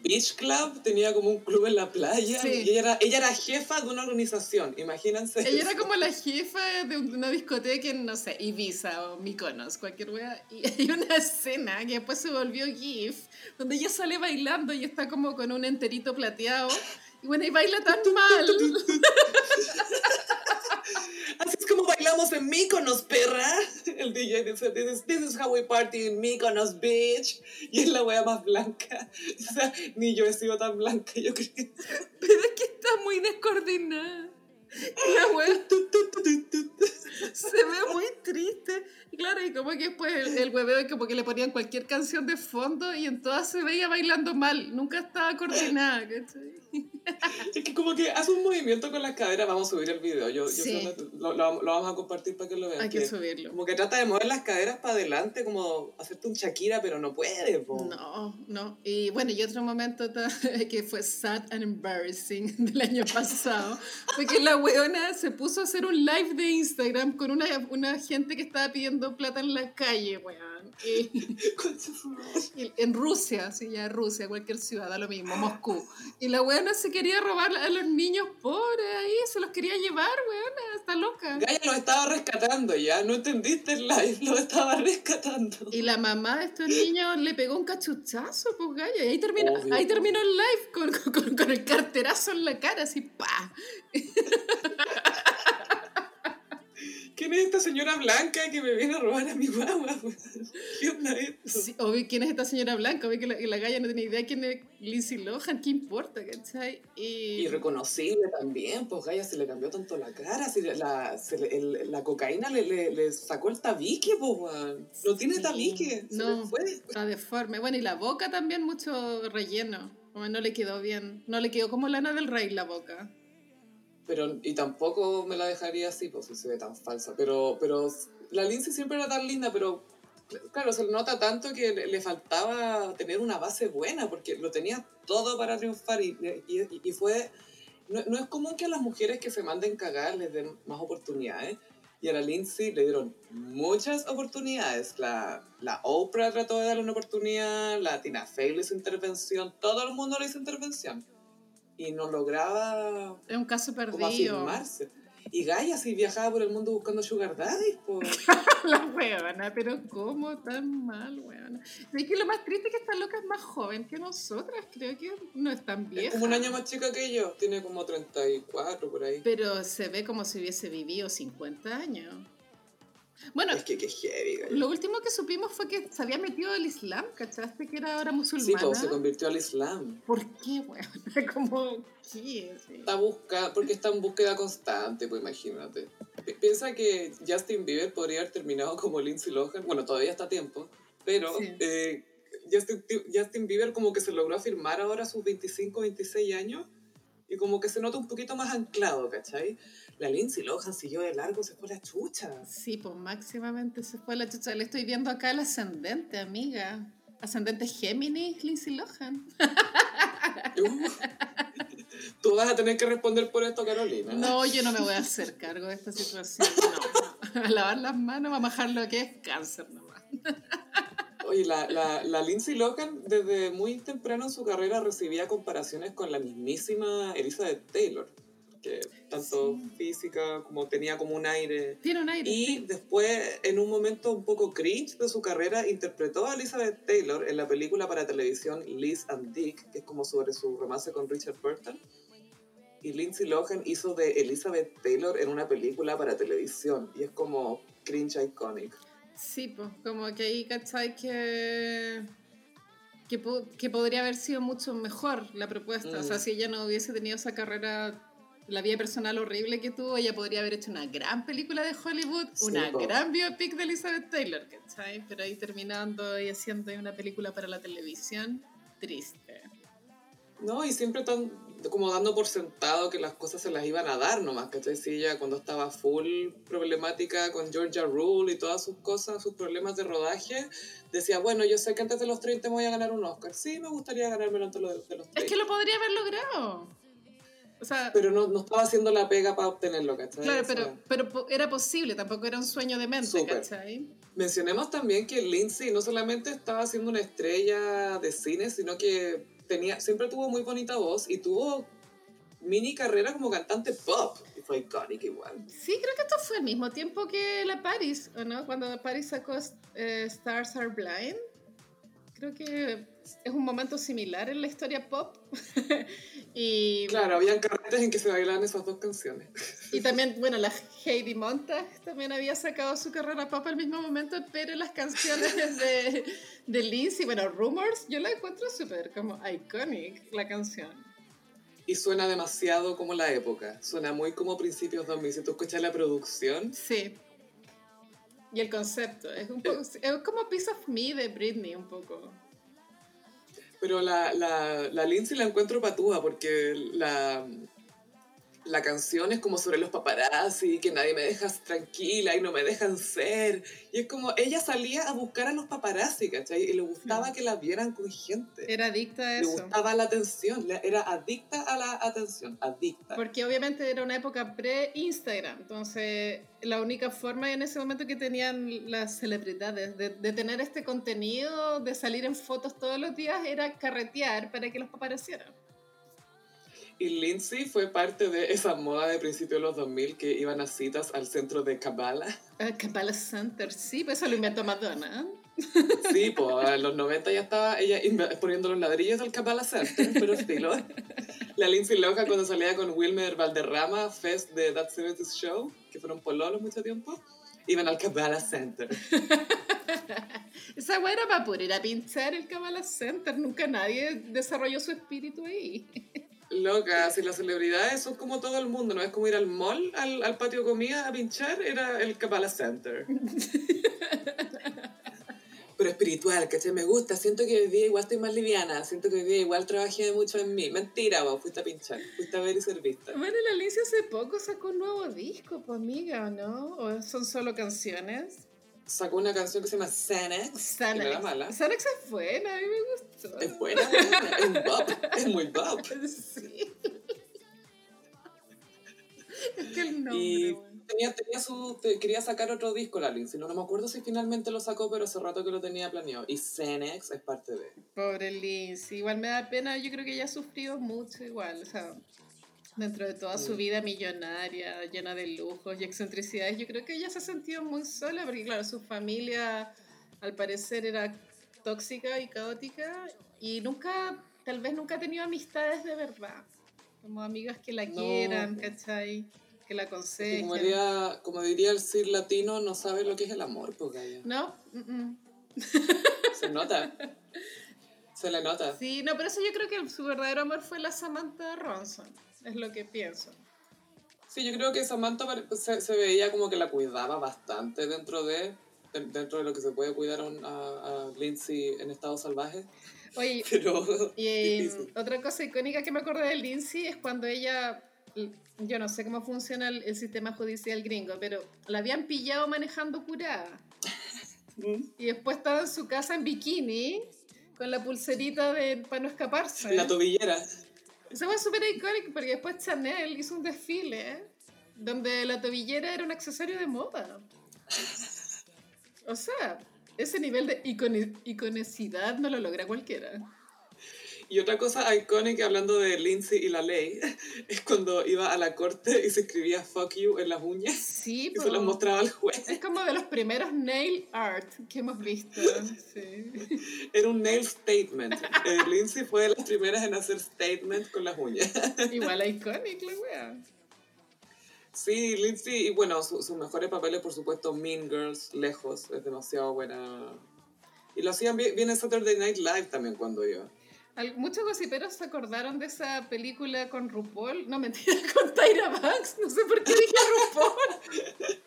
Beach Club tenía como un club en la playa Sí. y ella era, ella era jefa de una organización, imagínense. Ella eso. era como la jefa de una discoteca en, no sé, Ibiza o Mykonos, cualquier wea. Y (laughs) hay una escena que después se volvió GIF, donde ella sale bailando y está como con un enterito plateado. Y bueno, y baila tan mal. Así es como bailamos en Mykonos, perra. El DJ dice, this is, this is how we party in Mykonos, bitch. Y es la wea más blanca. O sea, ni yo he sido tan blanca, yo creo. Pero es que está muy descoordinada. La wea se ve muy triste. Y claro, y como que después el, el hueveo como que le ponían cualquier canción de fondo y en todas se veía bailando mal. Nunca estaba coordinada, ¿cachai? Es que como que hace un movimiento con las caderas, vamos a subir el video. Yo, yo Sí. lo, lo- lo vamos a compartir para que lo vean. Hay que que subirlo. Como que trata de mover las caderas para adelante, como hacerte un Shakira, pero no puede. po. No, no. Y bueno, y otro momento (laughs) que fue sad and embarrassing (laughs) del año pasado fue que la weona se puso a hacer un live de Instagram con una, una gente que estaba pidiendo plata en la calle, weón. Y, (laughs) y en Rusia, sí, ya Rusia, cualquier ciudad, da lo mismo, Moscú. Y la weona se quería robar a los niños pobres ahí, se los quería llevar, weona, está loca. Gaia lo estaba rescatando ya, no entendiste el live, lo estaba rescatando. Y la mamá de estos niños le pegó un cachuchazo, pues Gaia, y ahí terminó, Obvio, ahí terminó el live con, con, con el carterazo en la cara, así, pa. (laughs) (laughs) ¿Quién es esta señora blanca que me viene a robar a mi guagua? (laughs) ¿Qué onda esto? Sí, obvio, ¿quién es esta señora blanca? Obvio que la, la Gaia no tenía idea quién es Lindsay Lohan, ¿qué importa, cachai? Y... Irreconocible también, pues Gaia se le cambió tanto la cara, si la, se le- el- la cocaína le, le, le sacó el tabique, pues. No tiene Sí, tabique, se no. fue. Está deforme. Bueno, y la boca también mucho relleno. No le quedó bien. No le quedó como Lana del Rey la boca. Pero, y tampoco me la dejaría así, pues si se ve tan falsa. Pero, pero la Lindsay siempre era tan linda, pero claro, se le nota tanto que le, faltaba tener una base buena, porque lo tenía todo para triunfar y, y, y fue... No, no es común que a las mujeres que se manden cagar les den más oportunidades. Y a la Lindsay le dieron muchas oportunidades. La, la Oprah trató de darle una oportunidad, la Tina Fey le hizo intervención, todo el mundo le hizo intervención. Y no lograba Es un caso como perdido. afirmarse. Y Gaia sí viajaba por el mundo buscando sugar daddy, pues. (laughs) la weona, pero ¿cómo tan mal, weona? Es que lo más triste es que esta loca es más joven que nosotras. Creo que no es tan Es vieja. como un año más chica que yo, tiene como 34 por ahí. Pero se ve como si hubiese vivido 50 años. Bueno, Es que qué heavy, lo último que supimos fue que se había metido al Islam, ¿cachaste? Que era ahora Sí, musulmana. pues se convirtió al Islam. ¿Por qué, weón? (laughs) Como, ¿qué? Sí. Está busca, porque está en búsqueda constante, pues imagínate. Pi- Piensa que Justin Bieber podría haber terminado como Lindsay Lohan. Bueno, todavía está a tiempo, pero Sí. eh, Justin, Justin Bieber como que se logró afirmar ahora a sus 25, 26 años y como que se nota un poquito más anclado, ¿cachai? La Lindsay Lohan siguió de largo, se fue la chucha. Sí, pues máximamente se fue la chucha. Le estoy viendo acá el ascendente, amiga. Ascendente Géminis, Lindsay Lohan. Uh. (laughs) Tú vas a tener que responder por esto, Carolina. No, yo no me voy a hacer cargo de esta situación. No. A lavar las manos, a bajar lo que es cáncer nomás. Oye, la, la, la Lindsay Lohan desde muy temprano en su carrera recibía comparaciones con la mismísima Elizabeth Taylor, que tanto Sí. física como tenía como un aire. Tiene un aire. Y sí. después, en un momento un poco cringe de su carrera, interpretó a Elizabeth Taylor en la película para televisión Liz and Dick, que es como sobre su romance con Richard Burton. Y Lindsay Lohan hizo de Elizabeth Taylor en una película para televisión. Y es como cringe iconic. Sí, pues, como que ahí, ¿cachai? Que, que, po- que podría haber sido mucho mejor la propuesta. O sea, Mm. si ella no hubiese tenido esa carrera, la vida personal horrible que tuvo, ella podría haber hecho una gran película de Hollywood, Sí, una po. gran biopic de Elizabeth Taylor, ¿cachai? Pero ahí terminando y haciendo una película para la televisión, triste. No, y siempre tan como dando por sentado que las cosas se las iban a dar nomás, ¿cachai? Si ella cuando estaba full problemática con Georgia Rule y todas sus cosas, sus problemas de rodaje, decía, bueno, yo sé que antes de los 30 me voy a ganar un Oscar. Sí, me gustaría ganármelo antes de los de los 30. Es que lo podría haber logrado. O sea, Pero no, no estaba haciendo la pega para obtenerlo, ¿cachai? claro, O sea, pero, pero era posible, tampoco era un sueño de mente, Súper. ¿cachai? Mencionemos también que Lindsay no solamente estaba siendo una estrella de cine, sino que tenía, siempre tuvo muy bonita voz y tuvo mini carrera como cantante pop. Y fue icónica igual. Sí, creo que esto fue al mismo tiempo que la Paris, ¿o no? Cuando Paris sacó eh, Stars Are Blind. Creo que es un momento similar en la historia pop. (laughs) y, Claro, habían carretes en que se bailaban esas dos canciones. y (laughs) también, bueno, la Heidi Montag también había sacado su carrera pop al mismo momento, pero las canciones (laughs) de, de Lindsay, bueno, Rumors, yo la encuentro súper como iconic, la canción. Y suena demasiado como la época. Suena muy como principios 2000. Si tú escuchas la producción, Sí. Y el concepto, es, un poco, es como Piece of Me de Britney, un poco. pero la, la, la Lindsay la encuentro patúa porque la, la canción es como sobre los paparazzi, que nadie me deja tranquila y no me dejan ser. Y es como, ella salía a buscar a los paparazzi, ¿cachai? Y le gustaba que la vieran con gente. Era adicta a eso. Le gustaba la atención, era adicta a la atención, adicta. Porque obviamente era una época pre-Instagram, entonces la única forma en ese momento que tenían las celebridades de, de tener este contenido, de salir en fotos todos los días, era carretear para que los paparazieran. Y Lindsay fue parte de esa moda de principios de los 2000 que iban a citas al centro de Kabbalah. Uh, Kabbalah Center, sí, pues eso lo inventó Madonna. Sí, pues en los 90 ya estaba ella poniendo los ladrillos del Kabbalah Center, pero estilo. La Lindsay Loja cuando salía con Wilmer Valderrama, Fest de That 70 Show, que fueron pololos mucho tiempo, iban al Kabbalah Center. (laughs) Esa güera para poder ir a pinchar el Kabbalah Center, nunca nadie desarrolló su espíritu ahí. Loca, si las celebridades son como todo el mundo, no es como ir al mall, al, al patio de comida a pinchar, era el Kabbalah Center. (laughs) Pero espiritual, ¿cachai? Me gusta, siento que hoy día igual estoy más liviana, siento que hoy día igual trabajé mucho en mí. Mentira, vos, fuiste a pinchar, fuiste a ver y ser vista. Bueno, la Alicia hace poco sacó un nuevo disco, pues amiga, ¿no? ¿O son solo canciones? Sacó una canción que se llama Xanax, Xanax. que no era mala. Xanax es buena, a mí me gustó. Es buena, buena, es bop, es muy bop. (laughs) Sí. (laughs) Es que el nombre, Y bueno. tenía, tenía su, quería sacar otro disco la Lindsay, no, no me acuerdo si finalmente lo sacó, pero hace rato que lo tenía planeado. Y Xanax es parte de... Pobre Lindsay, igual me da pena, yo creo que ella ha sufrido mucho igual, o sea, dentro de toda su Mm. vida millonaria, llena de lujos y excentricidades, yo creo que ella se ha sentido muy sola, porque claro, su familia al parecer era tóxica y caótica y nunca, tal vez nunca ha tenido amistades de verdad, como amigas que la No. quieran, ¿cachai? Que la aconsejen. como, diría, como diría el Sir latino, no sabe lo que es el amor, pues Gaya. No, mm, mm. (laughs) Se nota. Se le nota. sí, no, pero eso yo creo que su verdadero amor fue la Samantha Ronson, es lo que pienso. Sí, yo creo que Samantha se, se veía como que la cuidaba bastante dentro de dentro de lo que se puede cuidar a, un- a- a Lindsay en estado salvaje. Oye, (laughs) Pero Y difícil. otra cosa icónica que me acordé de Lindsay es cuando ella, yo no sé cómo funciona el, el sistema judicial gringo, pero la habían pillado manejando curada. (laughs) Y después estaba en su casa en bikini con la pulserita de, para no escaparse. la tobillera. Eso fue súper icónico porque después Chanel hizo un desfile donde la tobillera era un accesorio de moda. O sea, ese nivel de iconi- iconicidad no lo logra cualquiera. Y otra cosa icónica hablando de Lindsay y la ley (laughs) es cuando iba a la corte y se escribía fuck you en las uñas Sí, y se las mostraba al juez. Es como de los primeros nail art que hemos visto. Sí. (laughs) Era un nail statement. Eh, Lindsay fue de las primeras en hacer statement con las uñas. (laughs) Igual iconic la wea. Sí, Lindsay, y bueno, su- sus mejores papeles, por supuesto, Mean Girls, lejos, es demasiado buena. Y lo hacían bien, bien en Saturday Night Live también cuando iba. Al- Muchos gossiperos se acordaron de esa película con RuPaul. No, mentira, (laughs) con Tyra Banks. No sé por qué dije RuPaul.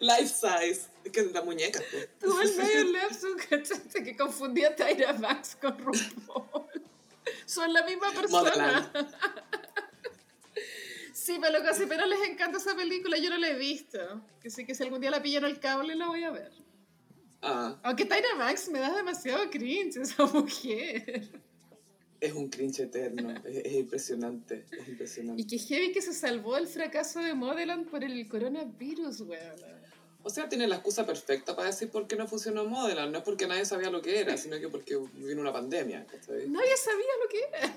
(laughs) Life size, que es la muñeca. pues. Tuvo el medio lapso, ¿cachaste? Que confundía a Tyra Banks con RuPaul. Son la misma persona. (laughs) Sí, pero los gossiperos les encanta esa película. Yo no la he visto. Que sí que si algún día la pillan el cable la voy a ver. Ah, Aunque Tyra Banks me da demasiado cringe esa mujer. Es un cringe eterno, es, es impresionante, es impresionante. Y que heavy que se salvó el fracaso de Modeland por el coronavirus, weón. O sea, tiene la excusa perfecta para decir por qué no funcionó Modeland. No es porque nadie sabía lo que era, sino que porque vino una pandemia. Nadie sabía lo que era.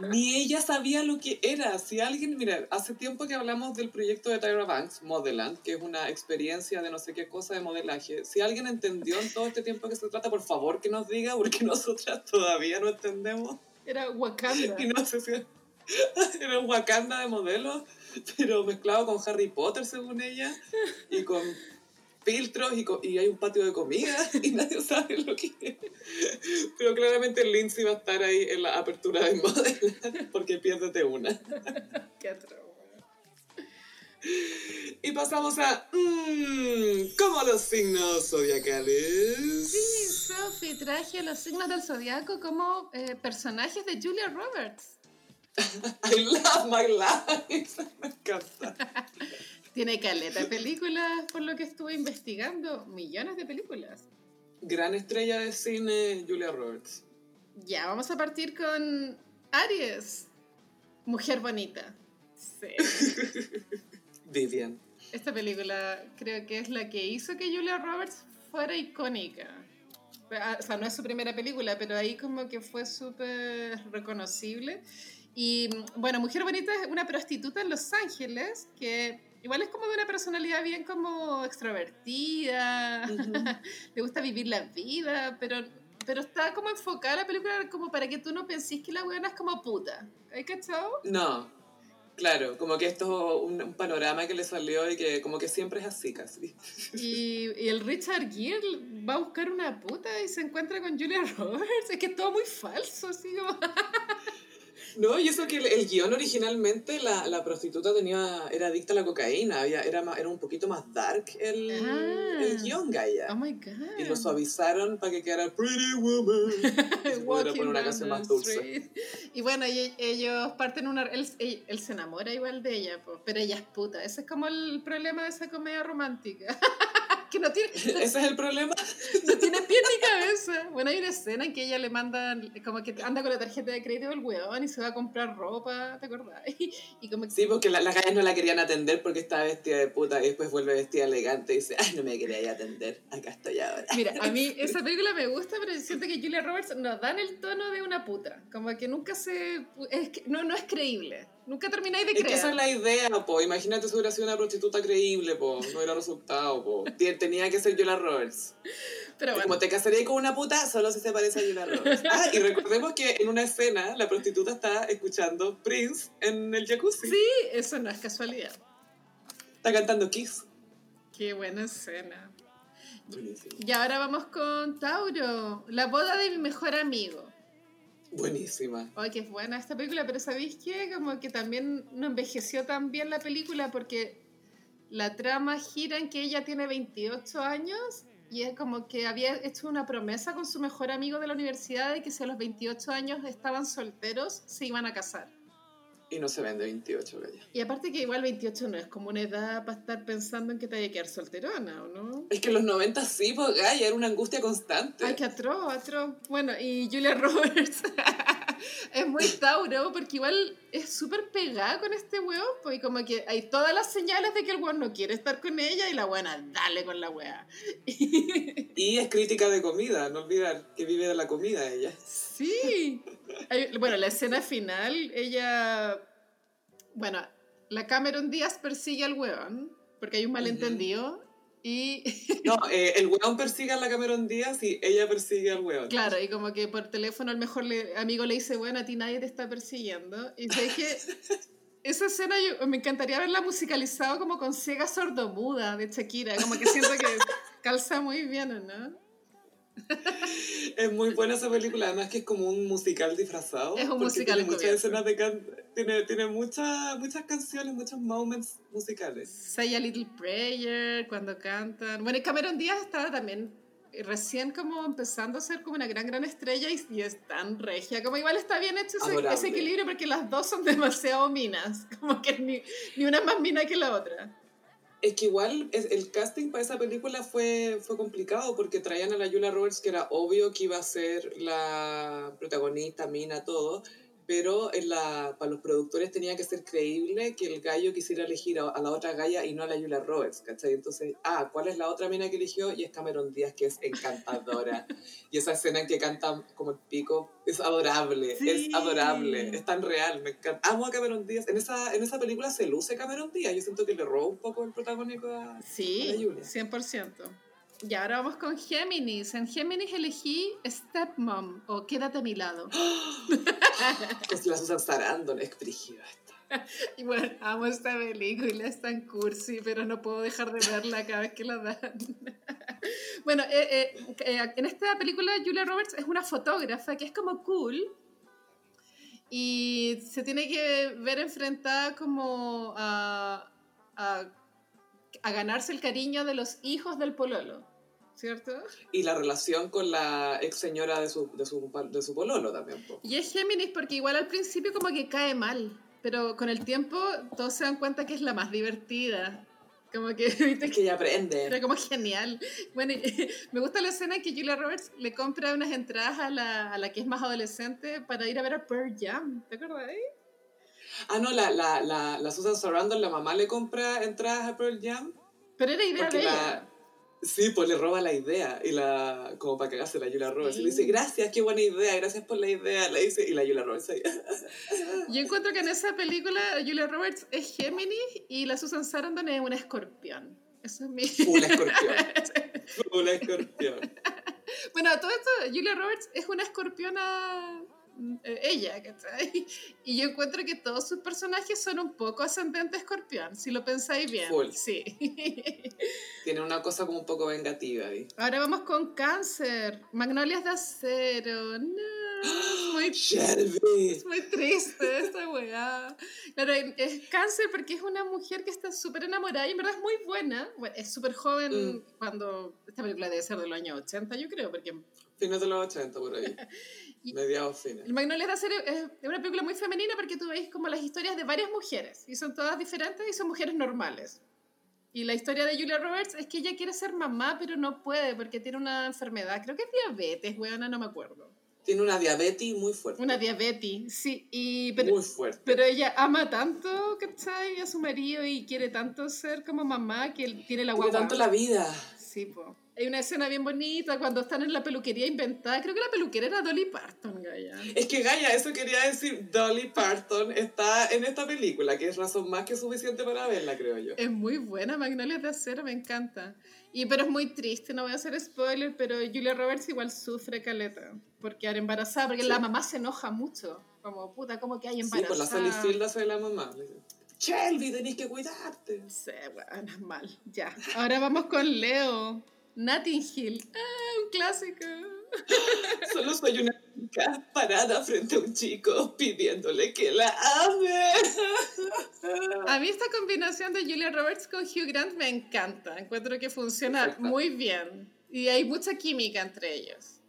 (laughs) Ni ella sabía lo que era. Si alguien, mira, hace tiempo que hablamos del proyecto de Tyra Banks, Modeland, que es una experiencia de no sé qué cosa de modelaje. Si alguien entendió en todo este tiempo que se trata, por favor que nos diga, porque (laughs) nosotras todavía no entendemos. Era Wakanda. Y no sé si (laughs) era un Wakanda de modelos, pero mezclado con Harry Potter, según ella, y con filtros y, co- y hay un patio de comida (laughs) y nadie sabe lo que es. Pero claramente Lindsay va a estar ahí en la apertura de Modeland porque piérdete una. (laughs) Qué atroz. Y pasamos a... Mmm, como los signos zodiacales. Sí, Sophie, traje los signos del zodiaco como eh, personajes de Julia Roberts. (laughs) I love my life. (laughs) Me encanta. (laughs) Tiene caleta de películas, por lo que estuve investigando. Millones de películas. Gran estrella de cine, Julia Roberts. Ya, vamos a partir con Aries. Mujer bonita. Sí. Vivian. Esta película creo que es la que hizo que Julia Roberts fuera icónica. O sea, no es su primera película, pero ahí como que fue súper reconocible. Y bueno, Mujer Bonita es una prostituta en Los Ángeles que igual es como de una personalidad bien como extrovertida, (laughs) le gusta vivir la vida, pero, pero está como enfocada la película como para que tú no pensís que la buena es como puta. ¿Hay cachado? No, Claro, como que esto es un, panorama que le salió y que como que siempre es así casi. Y, y, el Richard Gere va a buscar una puta y se encuentra con Julia (laughs) Roberts. Es que es todo muy falso, así como... No, y eso que el, el guion originalmente, la, la, prostituta tenía, era adicta a la cocaína, había, era, era un poquito más dark el, ah, el guion, Gaia. Oh my God. Y lo suavizaron para que quedara Pretty Woman. (laughs) y poner una canción más dulce. Y bueno, y, ellos parten una. Él, él, se enamora igual de ella, pues, pero ella es puta. Ese es como el problema de esa comedia romántica. (laughs) que no tiene... (laughs) Ese es el problema. (laughs) No tiene pie ni cabeza. Bueno, hay una escena en que ella le manda, como que anda con la tarjeta de crédito del weón y se va a comprar ropa, ¿te acordás? (laughs) Y, como Sí, porque las gallas no la querían atender porque estaba vestida de puta y después vuelve vestida elegante y dice, ay, no me quería atender, acá estoy ahora. Mira, a mí esa película me gusta, pero siento que Julia Roberts nos dan el tono de una puta. Como que nunca se... Es no, no es creíble. Nunca termináis de creer. Es que esa es la idea, po. Imagínate si hubiera sido una prostituta creíble, po. No hubiera resultado, po. (laughs) Tenía que ser Julia Roberts. Pero bueno. Como te casaría con una puta, solo si se parece a Julia Roberts. (laughs) Ah, y recordemos que en una escena la prostituta está escuchando Prince en el jacuzzi. Sí, eso no es casualidad. Está cantando Kiss. Qué buena escena. Y ahora vamos con Tauro, la boda de mi mejor amigo. Buenísima. Ay, qué buena esta película, pero ¿sabéis qué? Como que también no envejeció tan bien la película porque la trama gira en que ella tiene 28 años y es como que había hecho una promesa con su mejor amigo de la universidad de que si a los 28 años estaban solteros, se iban a casar. Y no se ven de 28, Gaya. Y aparte que igual 28 no es como una edad para estar pensando en que te vaya a quedar solterona, ¿o no? Es que en los 90 sí, pues Gaya, era una angustia constante. Ay, que atroz, atroz. Bueno, y Julia Roberts (laughs) (laughs) es muy Tauro porque igual es súper pegada con este weón, pues y como que hay todas las señales de que el weón no quiere estar con ella y la buena, dale con la weá. (laughs) y es crítica de comida, no olvidar que vive de la comida ella. Sí. Bueno, la escena final, ella, bueno, la Cameron Díaz persigue al weón porque hay un malentendido. Y... No, (laughs) eh, el weón persigue a la Cameron Díaz y ella persigue al weón. Claro, y como que por teléfono el mejor amigo le dice, bueno, a ti nadie te está persiguiendo. Y sé que (laughs) esa escena yo, me encantaría verla musicalizado como con ciega sordomuda de Shakira, como que siento que calza muy bien, ¿no? Es muy buena esa película, además que es como un musical disfrazado. Es un musical tiene muchas escenas de tiene, tiene muchas, muchas canciones, muchos moments musicales. Say a Little Prayer, cuando cantan. Bueno, y Cameron Díaz estaba también recién como empezando a ser como una gran, gran estrella y, es tan regia. Como igual está bien hecho ese, ese, equilibrio porque las dos son (laughs) demasiado minas. Como que ni, ni una más mina que la otra. Es que igual el casting para esa película fue, fue complicado porque traían a la Julia Roberts que era obvio que iba a ser la protagonista, mina, todo, pero en la, para los productores tenía que ser creíble que el gallo quisiera elegir a, la otra galla y no a la Julia Roberts, ¿cachai? Entonces, ah, ¿cuál es la otra mina que eligió? Y es Cameron Díaz, que es encantadora. (laughs) y esa escena en que canta como el pico es adorable, es adorable, es tan real, me encanta. Amo a Cameron Díaz. En esa, en esa película se luce Cameron Díaz, yo siento que le roba un poco el protagónico a, sí, a la Julia. 100%. Y ahora vamos con Géminis. En Géminis elegí Stepmom o Quédate a mi lado. (gasps) pues la Susan Sarandon es. (laughs) Y bueno, amo esta película, es tan cursi, pero no puedo dejar de verla cada vez que la dan. (laughs) bueno, eh, eh, eh, en esta película Julia Roberts es una fotógrafa que es como cool y se tiene que ver enfrentada como a, a a ganarse el cariño de los hijos del pololo. ¿cierto? Y la relación con la ex señora de su, de su, de su pololo también. po. Y es Géminis porque igual al principio como que cae mal, pero con el tiempo todos se dan cuenta que es la más divertida. Como que, (laughs) viste, Es que ella aprende. Era como genial. Bueno, y, (laughs) me gusta la escena en que Julia Roberts le compra unas entradas a la, a la que es más adolescente para ir a ver a Pearl Jam. ¿Te acuerdas de ahí? (laughs) Ah, no, la, la, la, la Susan Sarandon, la mamá le compra entradas a Pearl Jam. Pero era idea de la- ella. Sí, pues le roba la idea y la como para cagarse la Julia Roberts. Y le dice, Sí. gracias, qué buena idea, gracias por la idea. Le dice, y la Julia Roberts ahí. (laughs) Yo encuentro que en esa película Julia Roberts es Géminis y la Susan Sarandon es un escorpión. Eso es mi... Full (laughs) escorpión. Full escorpión. Bueno, todo esto, Julia Roberts es una escorpiona ella, ¿cachai? Y yo encuentro que todos sus personajes son un poco ascendente escorpión, si lo pensáis bien. Full. Sí. (laughs) Tiene una cosa como un poco vengativa ahí. Ahora vamos con cáncer. Magnolias de acero. No. es Muy, es muy triste esta weá. Claro, es cáncer porque es una mujer que está súper enamorada y en verdad es muy buena. Bueno, es súper joven Mm. cuando... Esta película debe ser de los años 80, yo creo, porque Fines de los 80 por ahí. (laughs) Mediados fines. El Magnolias de Acero es una película muy femenina porque tú veis como las historias de varias mujeres y son todas diferentes y son mujeres normales. Y la historia de Julia Roberts es que ella quiere ser mamá pero no puede porque tiene una enfermedad, creo que es diabetes, weona, no me acuerdo. Tiene una diabetes muy fuerte. Una diabetes, sí, y, pero, muy fuerte. pero ella ama tanto, ¿cachai? A su marido y quiere tanto ser como mamá que él tiene la guagua. tanto la vida. Sí, po. Hay una escena bien bonita cuando están en la peluquería inventada. Creo que la peluquera era Dolly Parton, Gaya. Es que Gaia, eso quería decir, Dolly Parton está en esta película, que es razón más que suficiente para verla, creo yo. Es muy buena, Magnolias de Acero, me encanta. Y, pero es muy triste, no voy a hacer spoiler, pero Julia Roberts igual sufre caleta por quedar embarazada, porque Sí. la mamá se enoja mucho. Como, puta, ¿cómo que hay Sí, embarazada? por la Field hace la mamá. Shelby, tenés que cuidarte. Sí, bueno, es mal. Ya. Ahora vamos con Leo. Notting Hill. Ah, un clásico. (laughs) Solo soy una chica parada frente a un chico pidiéndole que la ame. A mí esta combinación de Julia Roberts con Hugh Grant me encanta. Encuentro que funciona Perfecto. muy bien. Y hay mucha química entre ellos.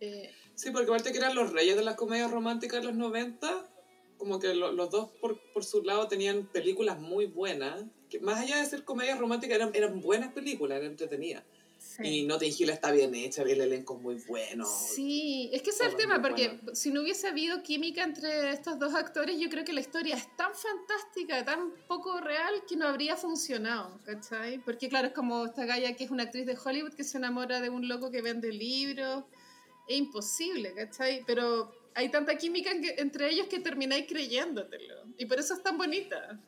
Eh, Sí, porque aparte que eran los reyes de las comedias románticas de los 90, como que lo- los dos por, por su lado tenían películas muy buenas, que más allá de ser comedias románticas eran, eran buenas películas, eran entretenidas. Sí. Y Notting Hill está bien hecha, el elenco es muy bueno. Sí, es que ese es el tema, porque bueno. si no hubiese habido química entre estos dos actores, yo creo que la historia es tan fantástica, tan poco real, que no habría funcionado, ¿cachai? Porque claro, es como esta galla que es una actriz de Hollywood que se enamora de un loco que vende libros, es imposible, ¿cachai? Pero hay tanta química entre ellos que termináis creyéndotelo, y por eso es tan bonita.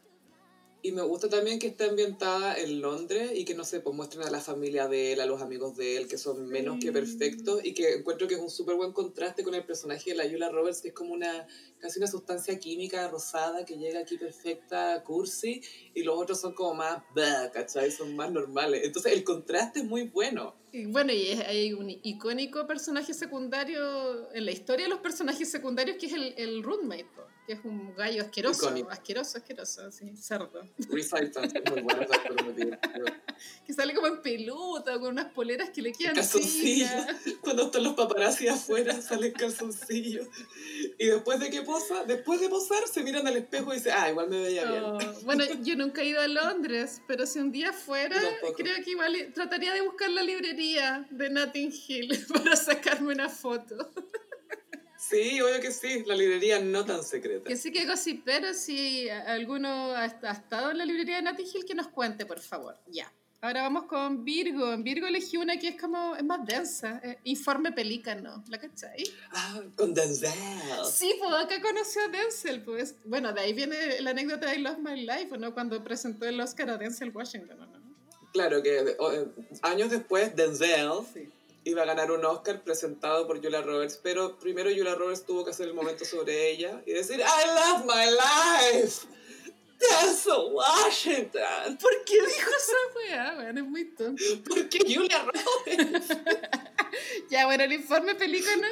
Y me gusta también que está ambientada en Londres y que, no sé, pues muestran a la familia de él, a los amigos de él, que son menos que perfectos y que encuentro que es un súper buen contraste con el personaje de la Julia Roberts, que es como una, casi una sustancia química rosada que llega aquí perfecta, cursi, y los otros son como más, bah, ¿cachai? Son más normales. Entonces el contraste es muy bueno. Y bueno, y hay un icónico personaje secundario en la historia de los personajes secundarios que es el, el roommate, que es un gallo asqueroso, Icónico. asqueroso, asqueroso, así, cerdo. Recital, es muy bueno. (laughs) Que sale como en peluta, con unas poleras que le quedan calzoncillo. chicas. (laughs) Cuando están los paparazzi afuera, salen calzoncillos. Y después de que posa, después de posar, se miran al espejo y dicen, ah, igual me veía bien. Oh, bueno, yo nunca he ido a Londres, pero si un día fuera, creo que igual trataría de buscar la librería de Notting Hill (laughs) para sacarme una foto. Sí, obvio que sí, la librería no tan secreta. Que sí que gossipero, si alguno ha, ha estado en la librería de Notting Hill, que nos cuente, por favor. Ya. Ahora vamos con Virgo. En Virgo elegí una que es como, es más densa. eh, Informe Pelícano. ¿La cachai? Ah, con Denzel. Sí, pues acá conoció a Denzel. Pues. Bueno, de ahí viene la anécdota de I Lost My Life, ¿no? Cuando presentó el Oscar a Denzel Washington, ¿o ¿no? Claro que eh, años después, Denzel Sí. Iba a ganar un Oscar presentado por Julia Roberts, pero primero Julia Roberts tuvo que hacer el momento sobre ella y decir, I love my life. Denzel Washington. ¿Por qué dijo esa weá? Bueno, es muy tonto. (laughs) Porque Julia Roberts. (laughs) ya, bueno, el informe pelícano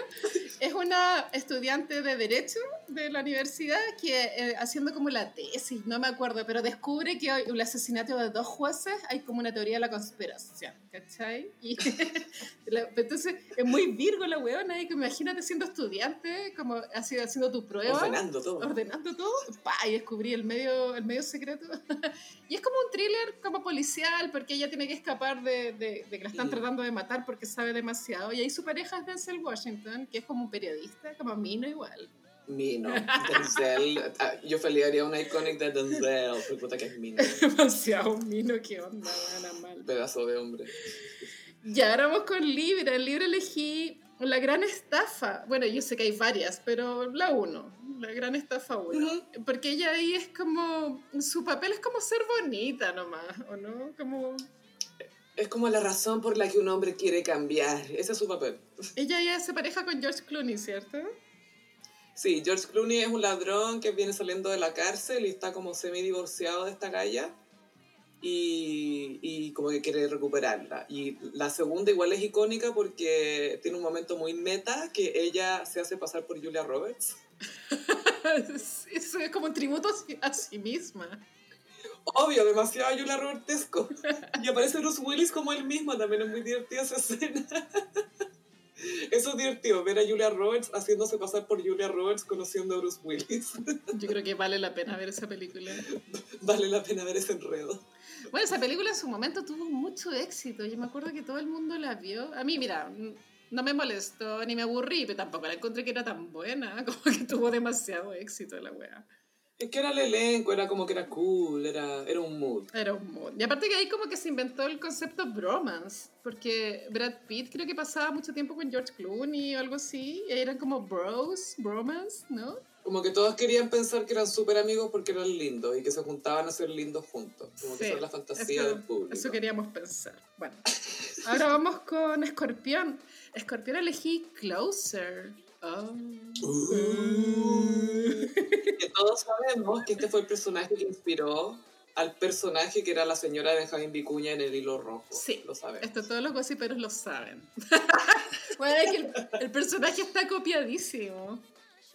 es una estudiante de Derecho de la universidad que, eh, haciendo como la tesis, no me acuerdo, pero descubre que el asesinato de dos jueces hay como una teoría de la conspiración, ¿cachai? Y (laughs) entonces es muy virgo la weona, y que imagínate siendo estudiante, como así, haciendo tu prueba. Ordenando todo. Ordenando todo, pa, y descubrí el medio, el medio secreto. (laughs) y es como un thriller como policial, porque ella tiene que escapar de, de, de que la están tratando de matar porque sabe demasiado. Y ahí su pareja es Denzel Washington, que es como un periodista, como Mino igual. Mino, (laughs) Denzel. Ah, yo feliz haría una iconic de Denzel, pero puta que es Mino. (laughs) demasiado Mino, qué onda, gana mal. Pedazo de hombre. Ya, ahora vamos con Libra. En Libra elegí La Gran Estafa. Bueno, yo sé que hay varias, pero la uno. La Gran Estafa uno. Porque ella ahí es como... Su papel es como ser bonita nomás, ¿o no? Como... Es como la razón por la que un hombre quiere cambiar. Ese es su papel. Ella ya se pareja con George Clooney, ¿cierto? Sí, George Clooney es un ladrón que viene saliendo de la cárcel y está como semi-divorciado de esta galla. Y, y, como que quiere recuperarla. Y la segunda igual es icónica porque tiene un momento muy meta que ella se hace pasar por Julia Roberts. (laughs) Eso es como un tributo a sí misma. Obvio, demasiado Julia Robertesco. Y aparece Bruce Willis como él mismo, también es muy divertida esa escena. Eso es divertido, ver a Julia Roberts haciéndose pasar por Julia Roberts conociendo a Bruce Willis. Yo creo que vale la pena ver esa película. Vale la pena ver ese enredo. Bueno, esa película en su momento tuvo mucho éxito. Yo me acuerdo que todo el mundo la vio. A mí, mira, no me molestó ni me aburrí, pero tampoco la encontré que era tan buena. (laughs) Como que tuvo demasiado éxito la wea. Es que era el elenco, era como que era cool, era, era un mood. Era un mood. Y aparte que ahí como que se inventó el concepto bromance, porque Brad Pitt creo que pasaba mucho tiempo con George Clooney o algo así, y eran como bros, bromance, ¿no? Como que todos querían pensar que eran súper amigos porque eran lindos y que se juntaban a ser lindos juntos. Como que esa es la fantasía eso, del público. Eso queríamos pensar. Bueno, ahora vamos con Escorpión. Escorpión elegí Closer. Oh. Uh. que todos sabemos que este fue el personaje que inspiró al personaje que era la señora de Benjamín Vicuña en el hilo rojo. Sí, lo sabemos. Esto todos los gossiperos lo saben. (laughs) bueno, es que el, el, personaje está copiadísimo.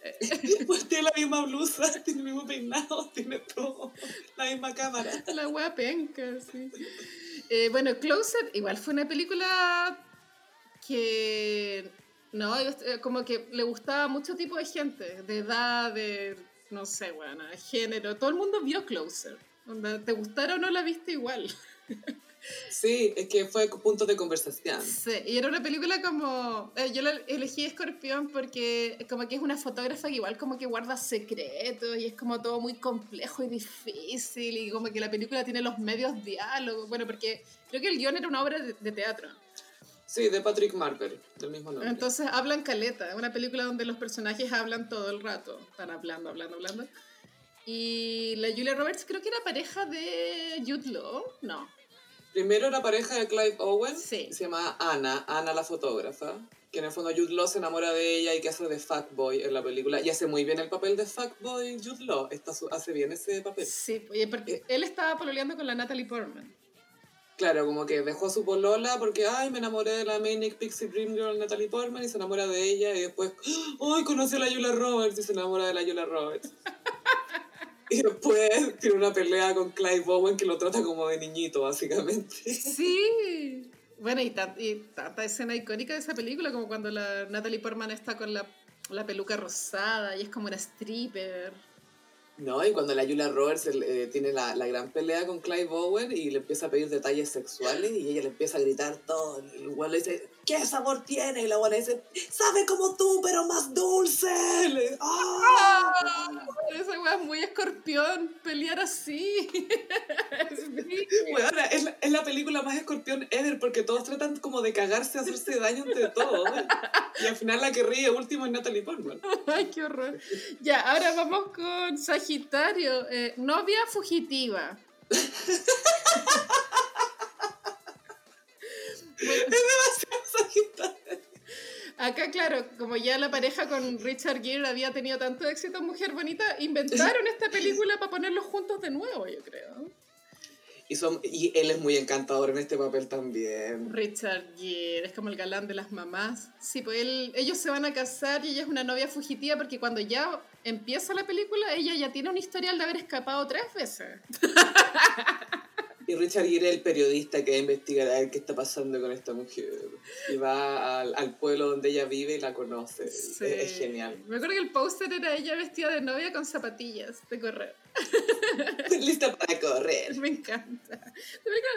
(laughs) Pues tiene la misma blusa, (laughs) tiene el mismo peinado, (laughs) tiene todo, la misma cámara. La wea penca, sí. Eh, bueno, Closer igual fue una película que no, como que le gustaba a mucho tipo de gente, de edad, de, no sé, bueno, de género. Todo el mundo vio Closer. ¿Te gustara o no la viste igual? Sí, es que fue punto de conversación. Sí, y era una película como... Eh, yo la elegí Escorpión porque como que es una fotógrafa que igual como que guarda secretos y es como todo muy complejo y difícil y como que la película tiene los medios diálogos. Bueno, porque creo que el guion era una obra de, de teatro. Sí, de Patrick Marker, del mismo nombre. Entonces hablan caleta, una película donde los personajes hablan todo el rato, están hablando, hablando, hablando. Y la Julia Roberts creo que era pareja de Jude Law, no. Primero era pareja de Clive Owen, sí. se llama Ana, Ana la fotógrafa, que en el fondo Jude Law se enamora de ella y que hace de fuckboy en la película. Y hace muy bien el papel de fuckboy Jude Law, Está, hace bien ese papel. Sí, porque eh. él estaba pololeando con la Natalie Portman. Claro, como que dejó a su polola porque, ay, me enamoré de la Manic Pixie Dream Girl Natalie Portman y se enamora de ella y después, (gasps) ay, conocí a la Julia Roberts y se enamora de la Julia Roberts. (laughs) y después tiene una pelea con Clive Owen que lo trata como de niñito, básicamente. Sí. Bueno, y, y tanta escena icónica de esa película, como cuando la Natalie Portman está con la, la peluca rosada y es como una stripper. No, y cuando la Julia Roberts eh, tiene la, la, gran pelea con Clive Owen y le empieza a pedir detalles sexuales y ella le empieza a gritar todo. Güey le dice, ¿qué sabor tiene? Y la abuela dice, sabe como tú, pero más dulce. Le, ¡Oh! Esa weá es muy escorpión, pelear así. (laughs) bueno, es, la, es la película más escorpión ever porque todos tratan como de cagarse, hacerse daño entre todos. Y al final la que ríe último es Natalie Portman. Ay, qué horror. Ya, ahora vamos con Sagitario, eh, novia fugitiva. (laughs) bueno, es. Acá, claro, como ya la pareja con Richard Gere había tenido tanto éxito en Mujer Bonita, inventaron esta película para ponerlos juntos de nuevo, yo creo. Y, son, y él es muy encantador en este papel también. Richard Gere, es como el galán de las mamás. Sí, pues él, ellos se van a casar y ella es una novia fugitiva porque cuando ya empieza la película, ella ya tiene un historial de haber escapado tres veces. (laughs) Y Richard Gere es el periodista que investigará qué está pasando con esta mujer. Y va al, al pueblo donde ella vive y la conoce. Sí. Es, es genial. Me acuerdo que el póster era ella vestida de novia con zapatillas de correr. (laughs) Lista para correr. Me encanta.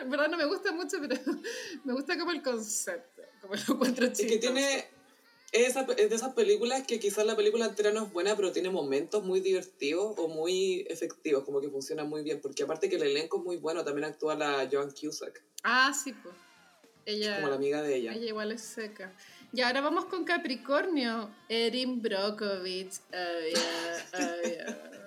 En verdad no me gusta mucho, pero (laughs) me gusta como el concepto, como lo encuentro Es que tiene. Es, es de esas películas que quizás la película entera no es buena, pero tiene momentos muy divertidos o muy efectivos, como que funciona muy bien. Porque aparte que el elenco es muy bueno, también actúa la Joan Cusack, Ah, sí, pues. Ella, como la amiga de ella. ella igual es seca. Y ahora vamos con Capricornio. Erin Brockovich. Oh, yeah, oh, yeah.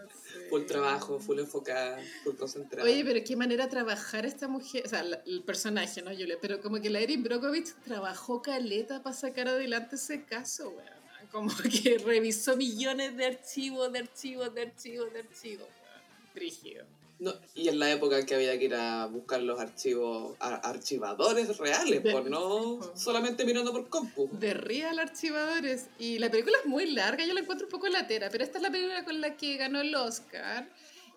Full trabajo, full enfocada, full concentrada. Oye, pero qué manera trabajar esta mujer, o sea, la- el personaje, ¿no, Julia? Pero como que la Erin Brockovich trabajó caleta para sacar adelante ese caso, weón. Como que revisó millones de archivos, de archivos, de archivos, de archivos. Brígido. No, y en la época que había que ir a buscar los archivos, ar- archivadores reales, De- por no (laughs) solamente mirando por compu. De Real Archivadores. Y la película es muy larga, yo la encuentro un poco latera, pero esta es la película con la que ganó el Oscar.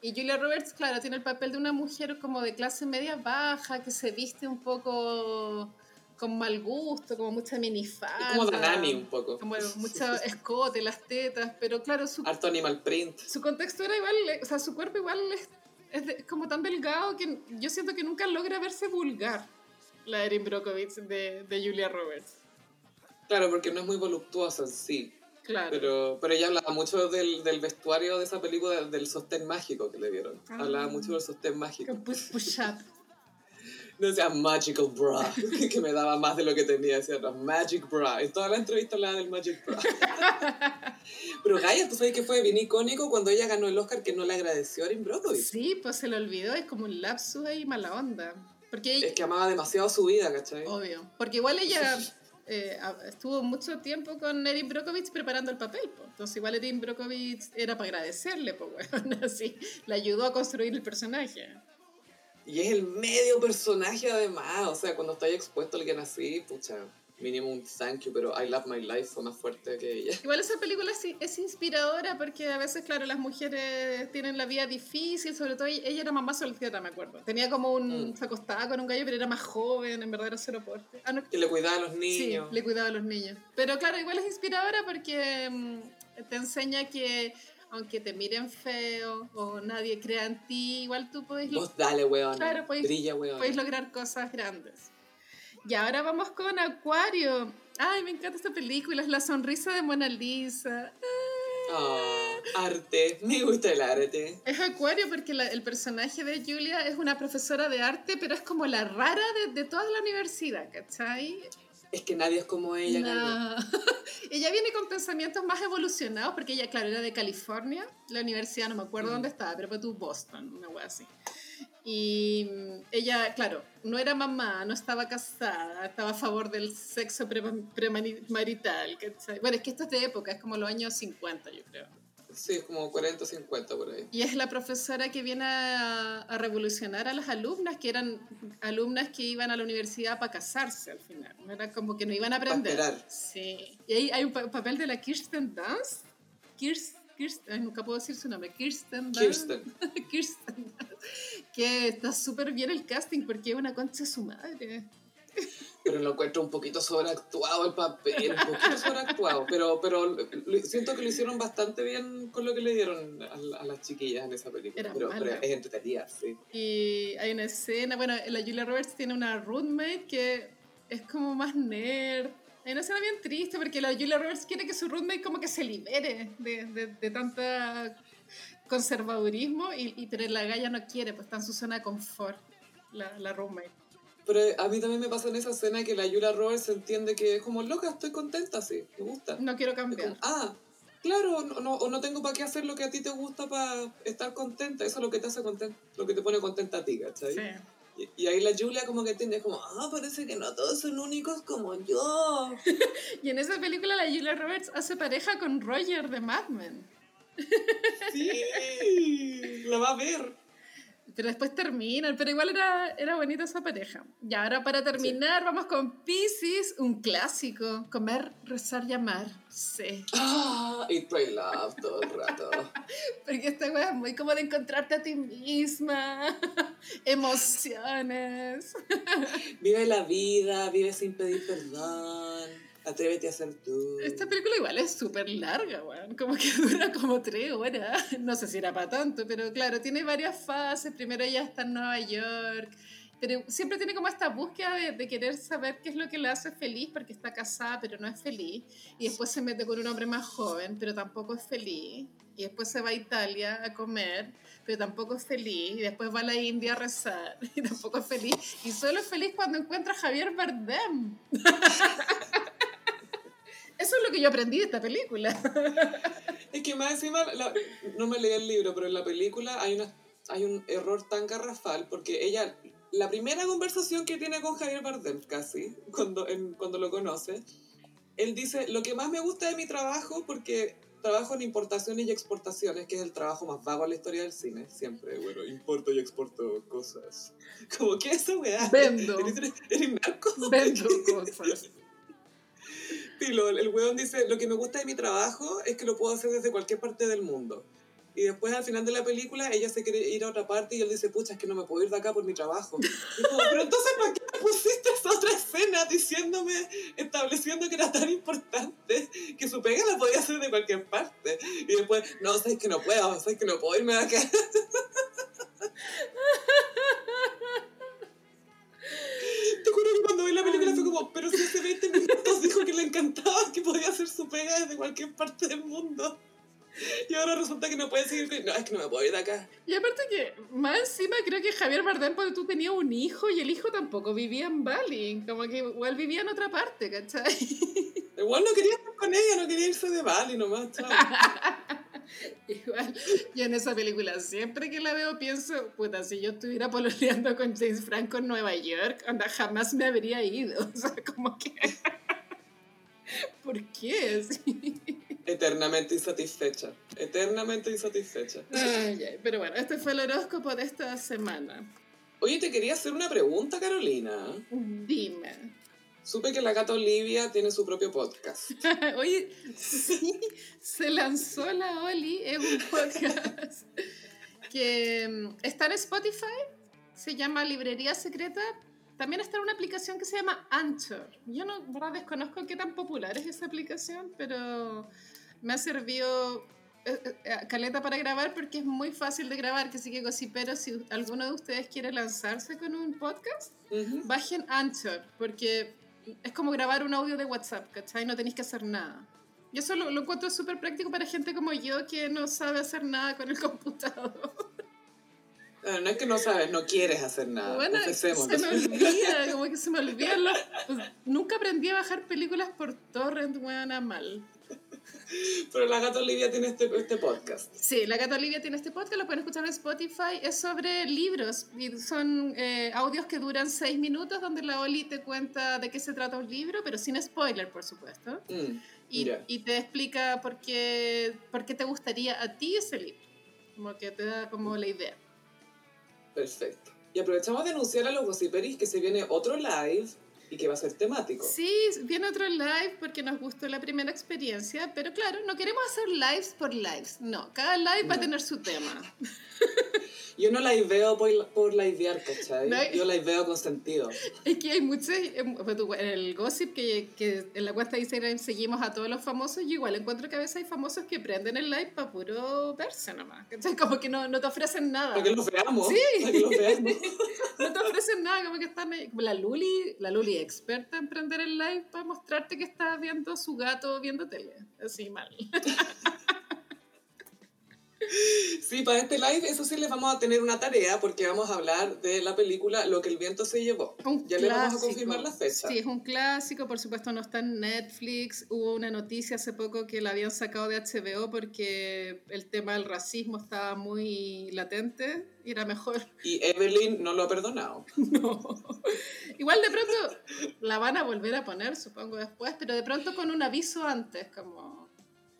Y Julia Roberts, claro, tiene el papel de una mujer como de clase media baja, que se viste un poco con mal gusto, como mucha minifalda. Como Danani un poco. Como (laughs) mucho escote, las tetas, pero claro, su, Harto animal print. su contexto era igual, o sea, su cuerpo igual es, es de- como tan delgado que yo siento que nunca logra verse vulgar, la Erin Brockovich de, de Julia Roberts. Claro, porque no es muy voluptuosa en sí. Claro. Pero, pero ella hablaba mucho del, del vestuario de esa película, del sostén mágico que le dieron. Ah. Hablaba mucho del sostén mágico. Push, push up. No decía magical bra, (laughs) que me daba más de lo que tenía. Decía "No, magic bra. En toda la entrevista hablaba del magic bra. (laughs) Pero Gaia, ¿tú sabes que fue bien icónico cuando ella ganó el Oscar que no le agradeció a Erin Brockovich? Sí, pues se lo olvidó, es como un lapsus ahí mala onda. Porque ella, Es que amaba demasiado su vida, ¿cachai? obvio, porque igual ella eh, estuvo mucho tiempo con Erin Brockovich preparando el papel, pues. entonces igual Erin Brockovich era para agradecerle, pues (laughs) bueno, así, le ayudó a construir el personaje. Y es el medio personaje además. O sea, cuando estáis expuesto a alguien así, pucha, mínimo un thank you, pero I Love My Life fue más fuerte que ella. Igual esa película sí es inspiradora porque a veces, claro, las mujeres tienen la vida difícil, sobre todo ella era mamá soltera, me acuerdo. Tenía como un... Mm. se acostaba con un gallo, pero era más joven, en verdad era cero aporte. Ah, no, Que le cuidaba a los Sí, niños. le cuidaba a los niños. Pero claro, igual es inspiradora porque mm, te enseña que aunque te miren feo o nadie crea en ti, igual tú puedes, Vos dale, weón. Claro, pues- Brilla, weón. puedes lograr cosas grandes. Y ahora vamos con Acuario. Ay, me encanta esta película, es la sonrisa de Mona Lisa. Ah, arte. Me gusta el arte. Es Acuario porque la- el personaje de Julia es una profesora de arte, pero es como la rara de, de toda la universidad, ¿cachai? Es que nadie es como ella. No. (laughs) ella viene con pensamientos más evolucionados, porque ella, claro, era de California, la universidad, no me acuerdo Mm. dónde estaba, pero fue tu Boston, una wea así. Y mm, ella, claro, no era mamá, no estaba casada, estaba a favor del sexo pre- premarital, ¿cachai? Bueno, es que esto es de época, es como los años 50, yo creo. Sí, es como 40 50 por ahí. Y es la profesora que viene a, a revolucionar a las alumnas, que eran alumnas que iban a la universidad para casarse al final. No era como que no iban a aprender. Sí. Y ahí hay un pa- papel de la Kirsten Dunst. Kirsten, Kirsten, ay, nunca puedo decir su nombre. Kirsten Dunst. Kirsten. (laughs) Kirsten Dunst. Que está súper bien el casting porque es una concha de su madre. Pero lo encuentro un poquito sobreactuado el papel, un poquito sobreactuado. Pero, pero siento que lo hicieron bastante bien con lo que le dieron a, la- a las chiquillas en esa película. Era Pero, es entretenida, sí. Y hay una escena, bueno, la Julia Roberts tiene una roommate que es como más nerd. Hay una escena bien triste porque la Julia Roberts quiere que su roommate como que se libere de, de, de tanta conservadurismo, y, y- pero la galla no quiere, pues está en su zona de confort, la, la roommate. Pero a mí también me pasa en esa escena que la Julia Roberts entiende que es como loca, estoy contenta, sí, me gusta. No quiero Es como, cambiar. ah, claro, no, no, o no tengo para qué hacer lo que a ti te gusta para estar contenta. Eso es lo que te hace contenta, lo que te pone contenta a ti, ¿cachai? Sí. Y, y ahí la Julia como que entiende, como, ah, parece que no todos son únicos como yo. (laughs) Y en esa película la Julia Roberts hace pareja con Roger de Mad Men. Sí, la va a ver. Pero después terminan, pero igual era, era bonita esa pareja. Y ahora para terminar, vamos con Pisces, un clásico. Comer, rezar y amar. Sí. Ah, y pray love todo el rato. (laughs) Porque esta weá es muy como de encontrarte a ti misma. (laughs) Emociones. (laughs) Vive la vida, vive sin pedir perdón. Atrévete a ser tú. Esta película igual es súper larga, weón. Como que (laughs) dura como tres horas. No sé si era para tanto, pero claro, tiene varias fases. Primero ella está en Nueva York. Pero siempre tiene como esta búsqueda de, de querer saber qué es lo que le hace feliz, porque está casada, pero no es feliz. Y después se mete con un hombre más joven, pero tampoco es feliz. Y después se va a Italia a comer, pero tampoco es feliz. Y después va a la India a rezar, (laughs) y tampoco es feliz. Y solo es feliz cuando encuentra a Javier Bardem. (laughs) Eso es lo que yo aprendí de esta película. (laughs) Es que más encima, la- no me leí el libro, pero en la película hay, una, hay un error tan garrafal porque ella, la primera conversación que tiene con Javier Bardem casi, cuando, en- cuando lo conoce, él dice, lo que más me gusta de mi trabajo, porque trabajo en importaciones y exportaciones, que es el trabajo más vago en la historia del cine, siempre, bueno, importo y exporto cosas. (laughs) Como que esa weá. Vendo. (laughs) ¿Eres, eres narco? Vendo cosas. Filo, el weón dice, lo que me gusta de mi trabajo es que lo puedo hacer desde cualquier parte del mundo. Y después al final de la película ella se quiere ir a otra parte y él dice, pucha, es que no me puedo ir de acá por mi trabajo. Pero entonces ¿para qué me pusiste esa otra escena diciéndome, estableciendo que era tan importante que su pega la podía hacer de cualquier parte? Y después, no, sabes que no puedo, sabes que no puedo irme de acá. (laughs) Te juro que cuando vi la película fue como, pero si hace 20 minutos dijo que le encantaba, que podía hacer su pega desde cualquier parte del mundo. Y ahora resulta que no puede seguir. No, es que no me puedo ir de acá. Y aparte que, más encima creo que Javier Bardem, porque tú tenías un hijo y el hijo tampoco vivía en Bali, como que igual vivía en otra parte, ¿cachai? Igual no quería estar con ella, no quería irse de Bali nomás. chao. (laughs) (laughs) Igual, yo en esa película siempre que la veo pienso, puta, si yo estuviera pololeando con James Franco en Nueva York, anda, jamás me habría ido. (laughs) O sea, como que... ¿Por qué? Sí. Eternamente insatisfecha. Eternamente insatisfecha. Ay, ay, pero bueno, este fue el horóscopo de esta semana. Oye, te quería hacer una pregunta, Carolina. Dime. Supe que la gata Olivia tiene su propio podcast. (laughs) Oye, sí, se lanzó la Oli, es un podcast que mm, está en Spotify, se llama Librería Secreta. También está en una aplicación que se llama Anchor. Yo no, verdad, desconozco qué tan popular es esa aplicación, pero me ha servido eh, eh, caleta para grabar porque es muy fácil de grabar, que sí que pero si alguno de ustedes quiere lanzarse con un podcast, Ujú. bajen Anchor, porque es como grabar un audio de WhatsApp, ¿cachai? No tenéis que hacer nada. Y eso lo, lo encuentro súper práctico para gente como yo que no sabe hacer nada con el (laughs) computador. Ah, No es que no sabes, no quieres hacer nada. bueno, se me olvida, (laughs) como que se me olvidan los... pues, nunca aprendí a bajar películas por torrent, buena mal. (laughs) Pero la gata Olivia tiene este, este podcast. Sí, La Gata Olivia tiene este podcast, lo pueden escuchar en Spotify. Es sobre libros y son eh, audios que duran seis minutos donde la Oli te cuenta de qué se trata un libro, pero sin spoiler, por supuesto. Mm, y, ya. y te explica por qué, por qué te gustaría a ti ese libro. Como que te da como la idea. Perfecto. Y aprovechamos de anunciar a los gossiperis que se viene otro live y que va a ser temático. Sí, viene otro live porque nos gustó la primera experiencia, pero claro, no queremos hacer lives por lives. No, cada live va a tener su tema. (laughs) Yo no liveo por, por livear, ¿cachai? No. Yo liveo con sentido. Es que hay muchos, em, pues en el gossip que, que en la cuenta de Instagram seguimos a todos los famosos, yo igual encuentro que a veces hay famosos que prenden el live para puro verse nomás. ¿cachai? Como que no, no te ofrecen nada. Para que los veamos. Sí. Para que los veamos. (laughs) No te ofrecen nada, como que están ahí. Como la Luli, la Luli experta en prender el live para mostrarte que está viendo a su gato viendo tele. Así mal. (laughs) Sí, para este live, eso sí, les vamos a tener una tarea porque vamos a hablar de la película Lo que el viento se llevó. Un Ya le vamos a confirmar la fecha. Sí, es un clásico, por supuesto no está en Netflix. Hubo una noticia hace poco que la habían sacado de HBO porque el tema del racismo estaba muy latente y era mejor. Y Evelyn no lo ha perdonado. (laughs) No. Igual de pronto la van a volver a poner, supongo, después, pero de pronto con un aviso antes, como...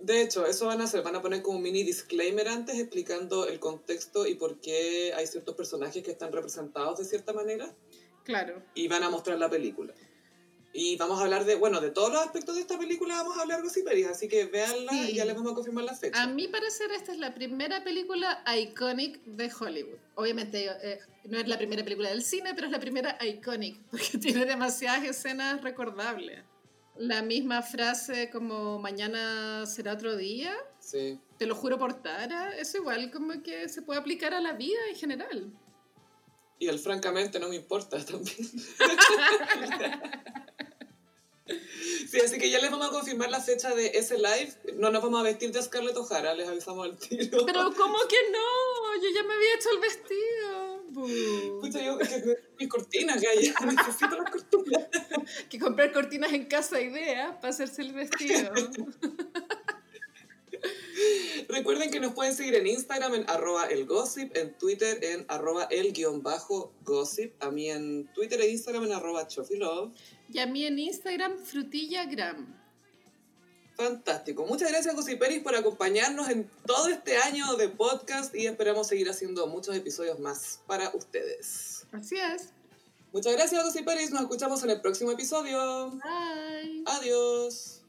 De hecho, eso van a hacer, van a poner como un mini disclaimer antes explicando el contexto y por qué hay ciertos personajes que están representados de cierta manera. Claro. Y van a mostrar la película. Y vamos a hablar de, bueno, de todos los aspectos de esta película vamos a hablar Gossiperis, así que véanla Sí. y ya les vamos a confirmar la fecha. A mi parecer, esta es la primera película iconic de Hollywood. Obviamente, eh, no es la primera película del cine, pero es la primera iconic, (laughs) porque tiene demasiadas escenas recordables. La misma frase como mañana será otro día, Sí. te lo juro por Tara, eso igual como que se puede aplicar a la vida en general. Y el francamente no me importa (laughs) también. Sí, así que ya les vamos a confirmar la fecha de ese live. No nos vamos a vestir de Scarlett O'Hara, les avisamos al tiro. Pero ¿cómo que no? Yo ya me había hecho el vestido. Pucha, yo que mis cortinas, gaya. (laughs) Necesito las cortinas. Que comprar cortinas en casa idea para hacerse el vestido. Recuerden que nos pueden seguir en Instagram en arroba elgossip, en Twitter en arroba el guion bajo gossip, a mí en Twitter e Instagram en arroba chofilove. Y a mí en Instagram, frutillagram. Fantástico. Muchas gracias, Gossiperis, por acompañarnos en todo este año de podcast y esperamos seguir haciendo muchos episodios más para ustedes. Así es. Muchas gracias, Gossiperis. Nos escuchamos en el próximo episodio. Bye. Adiós.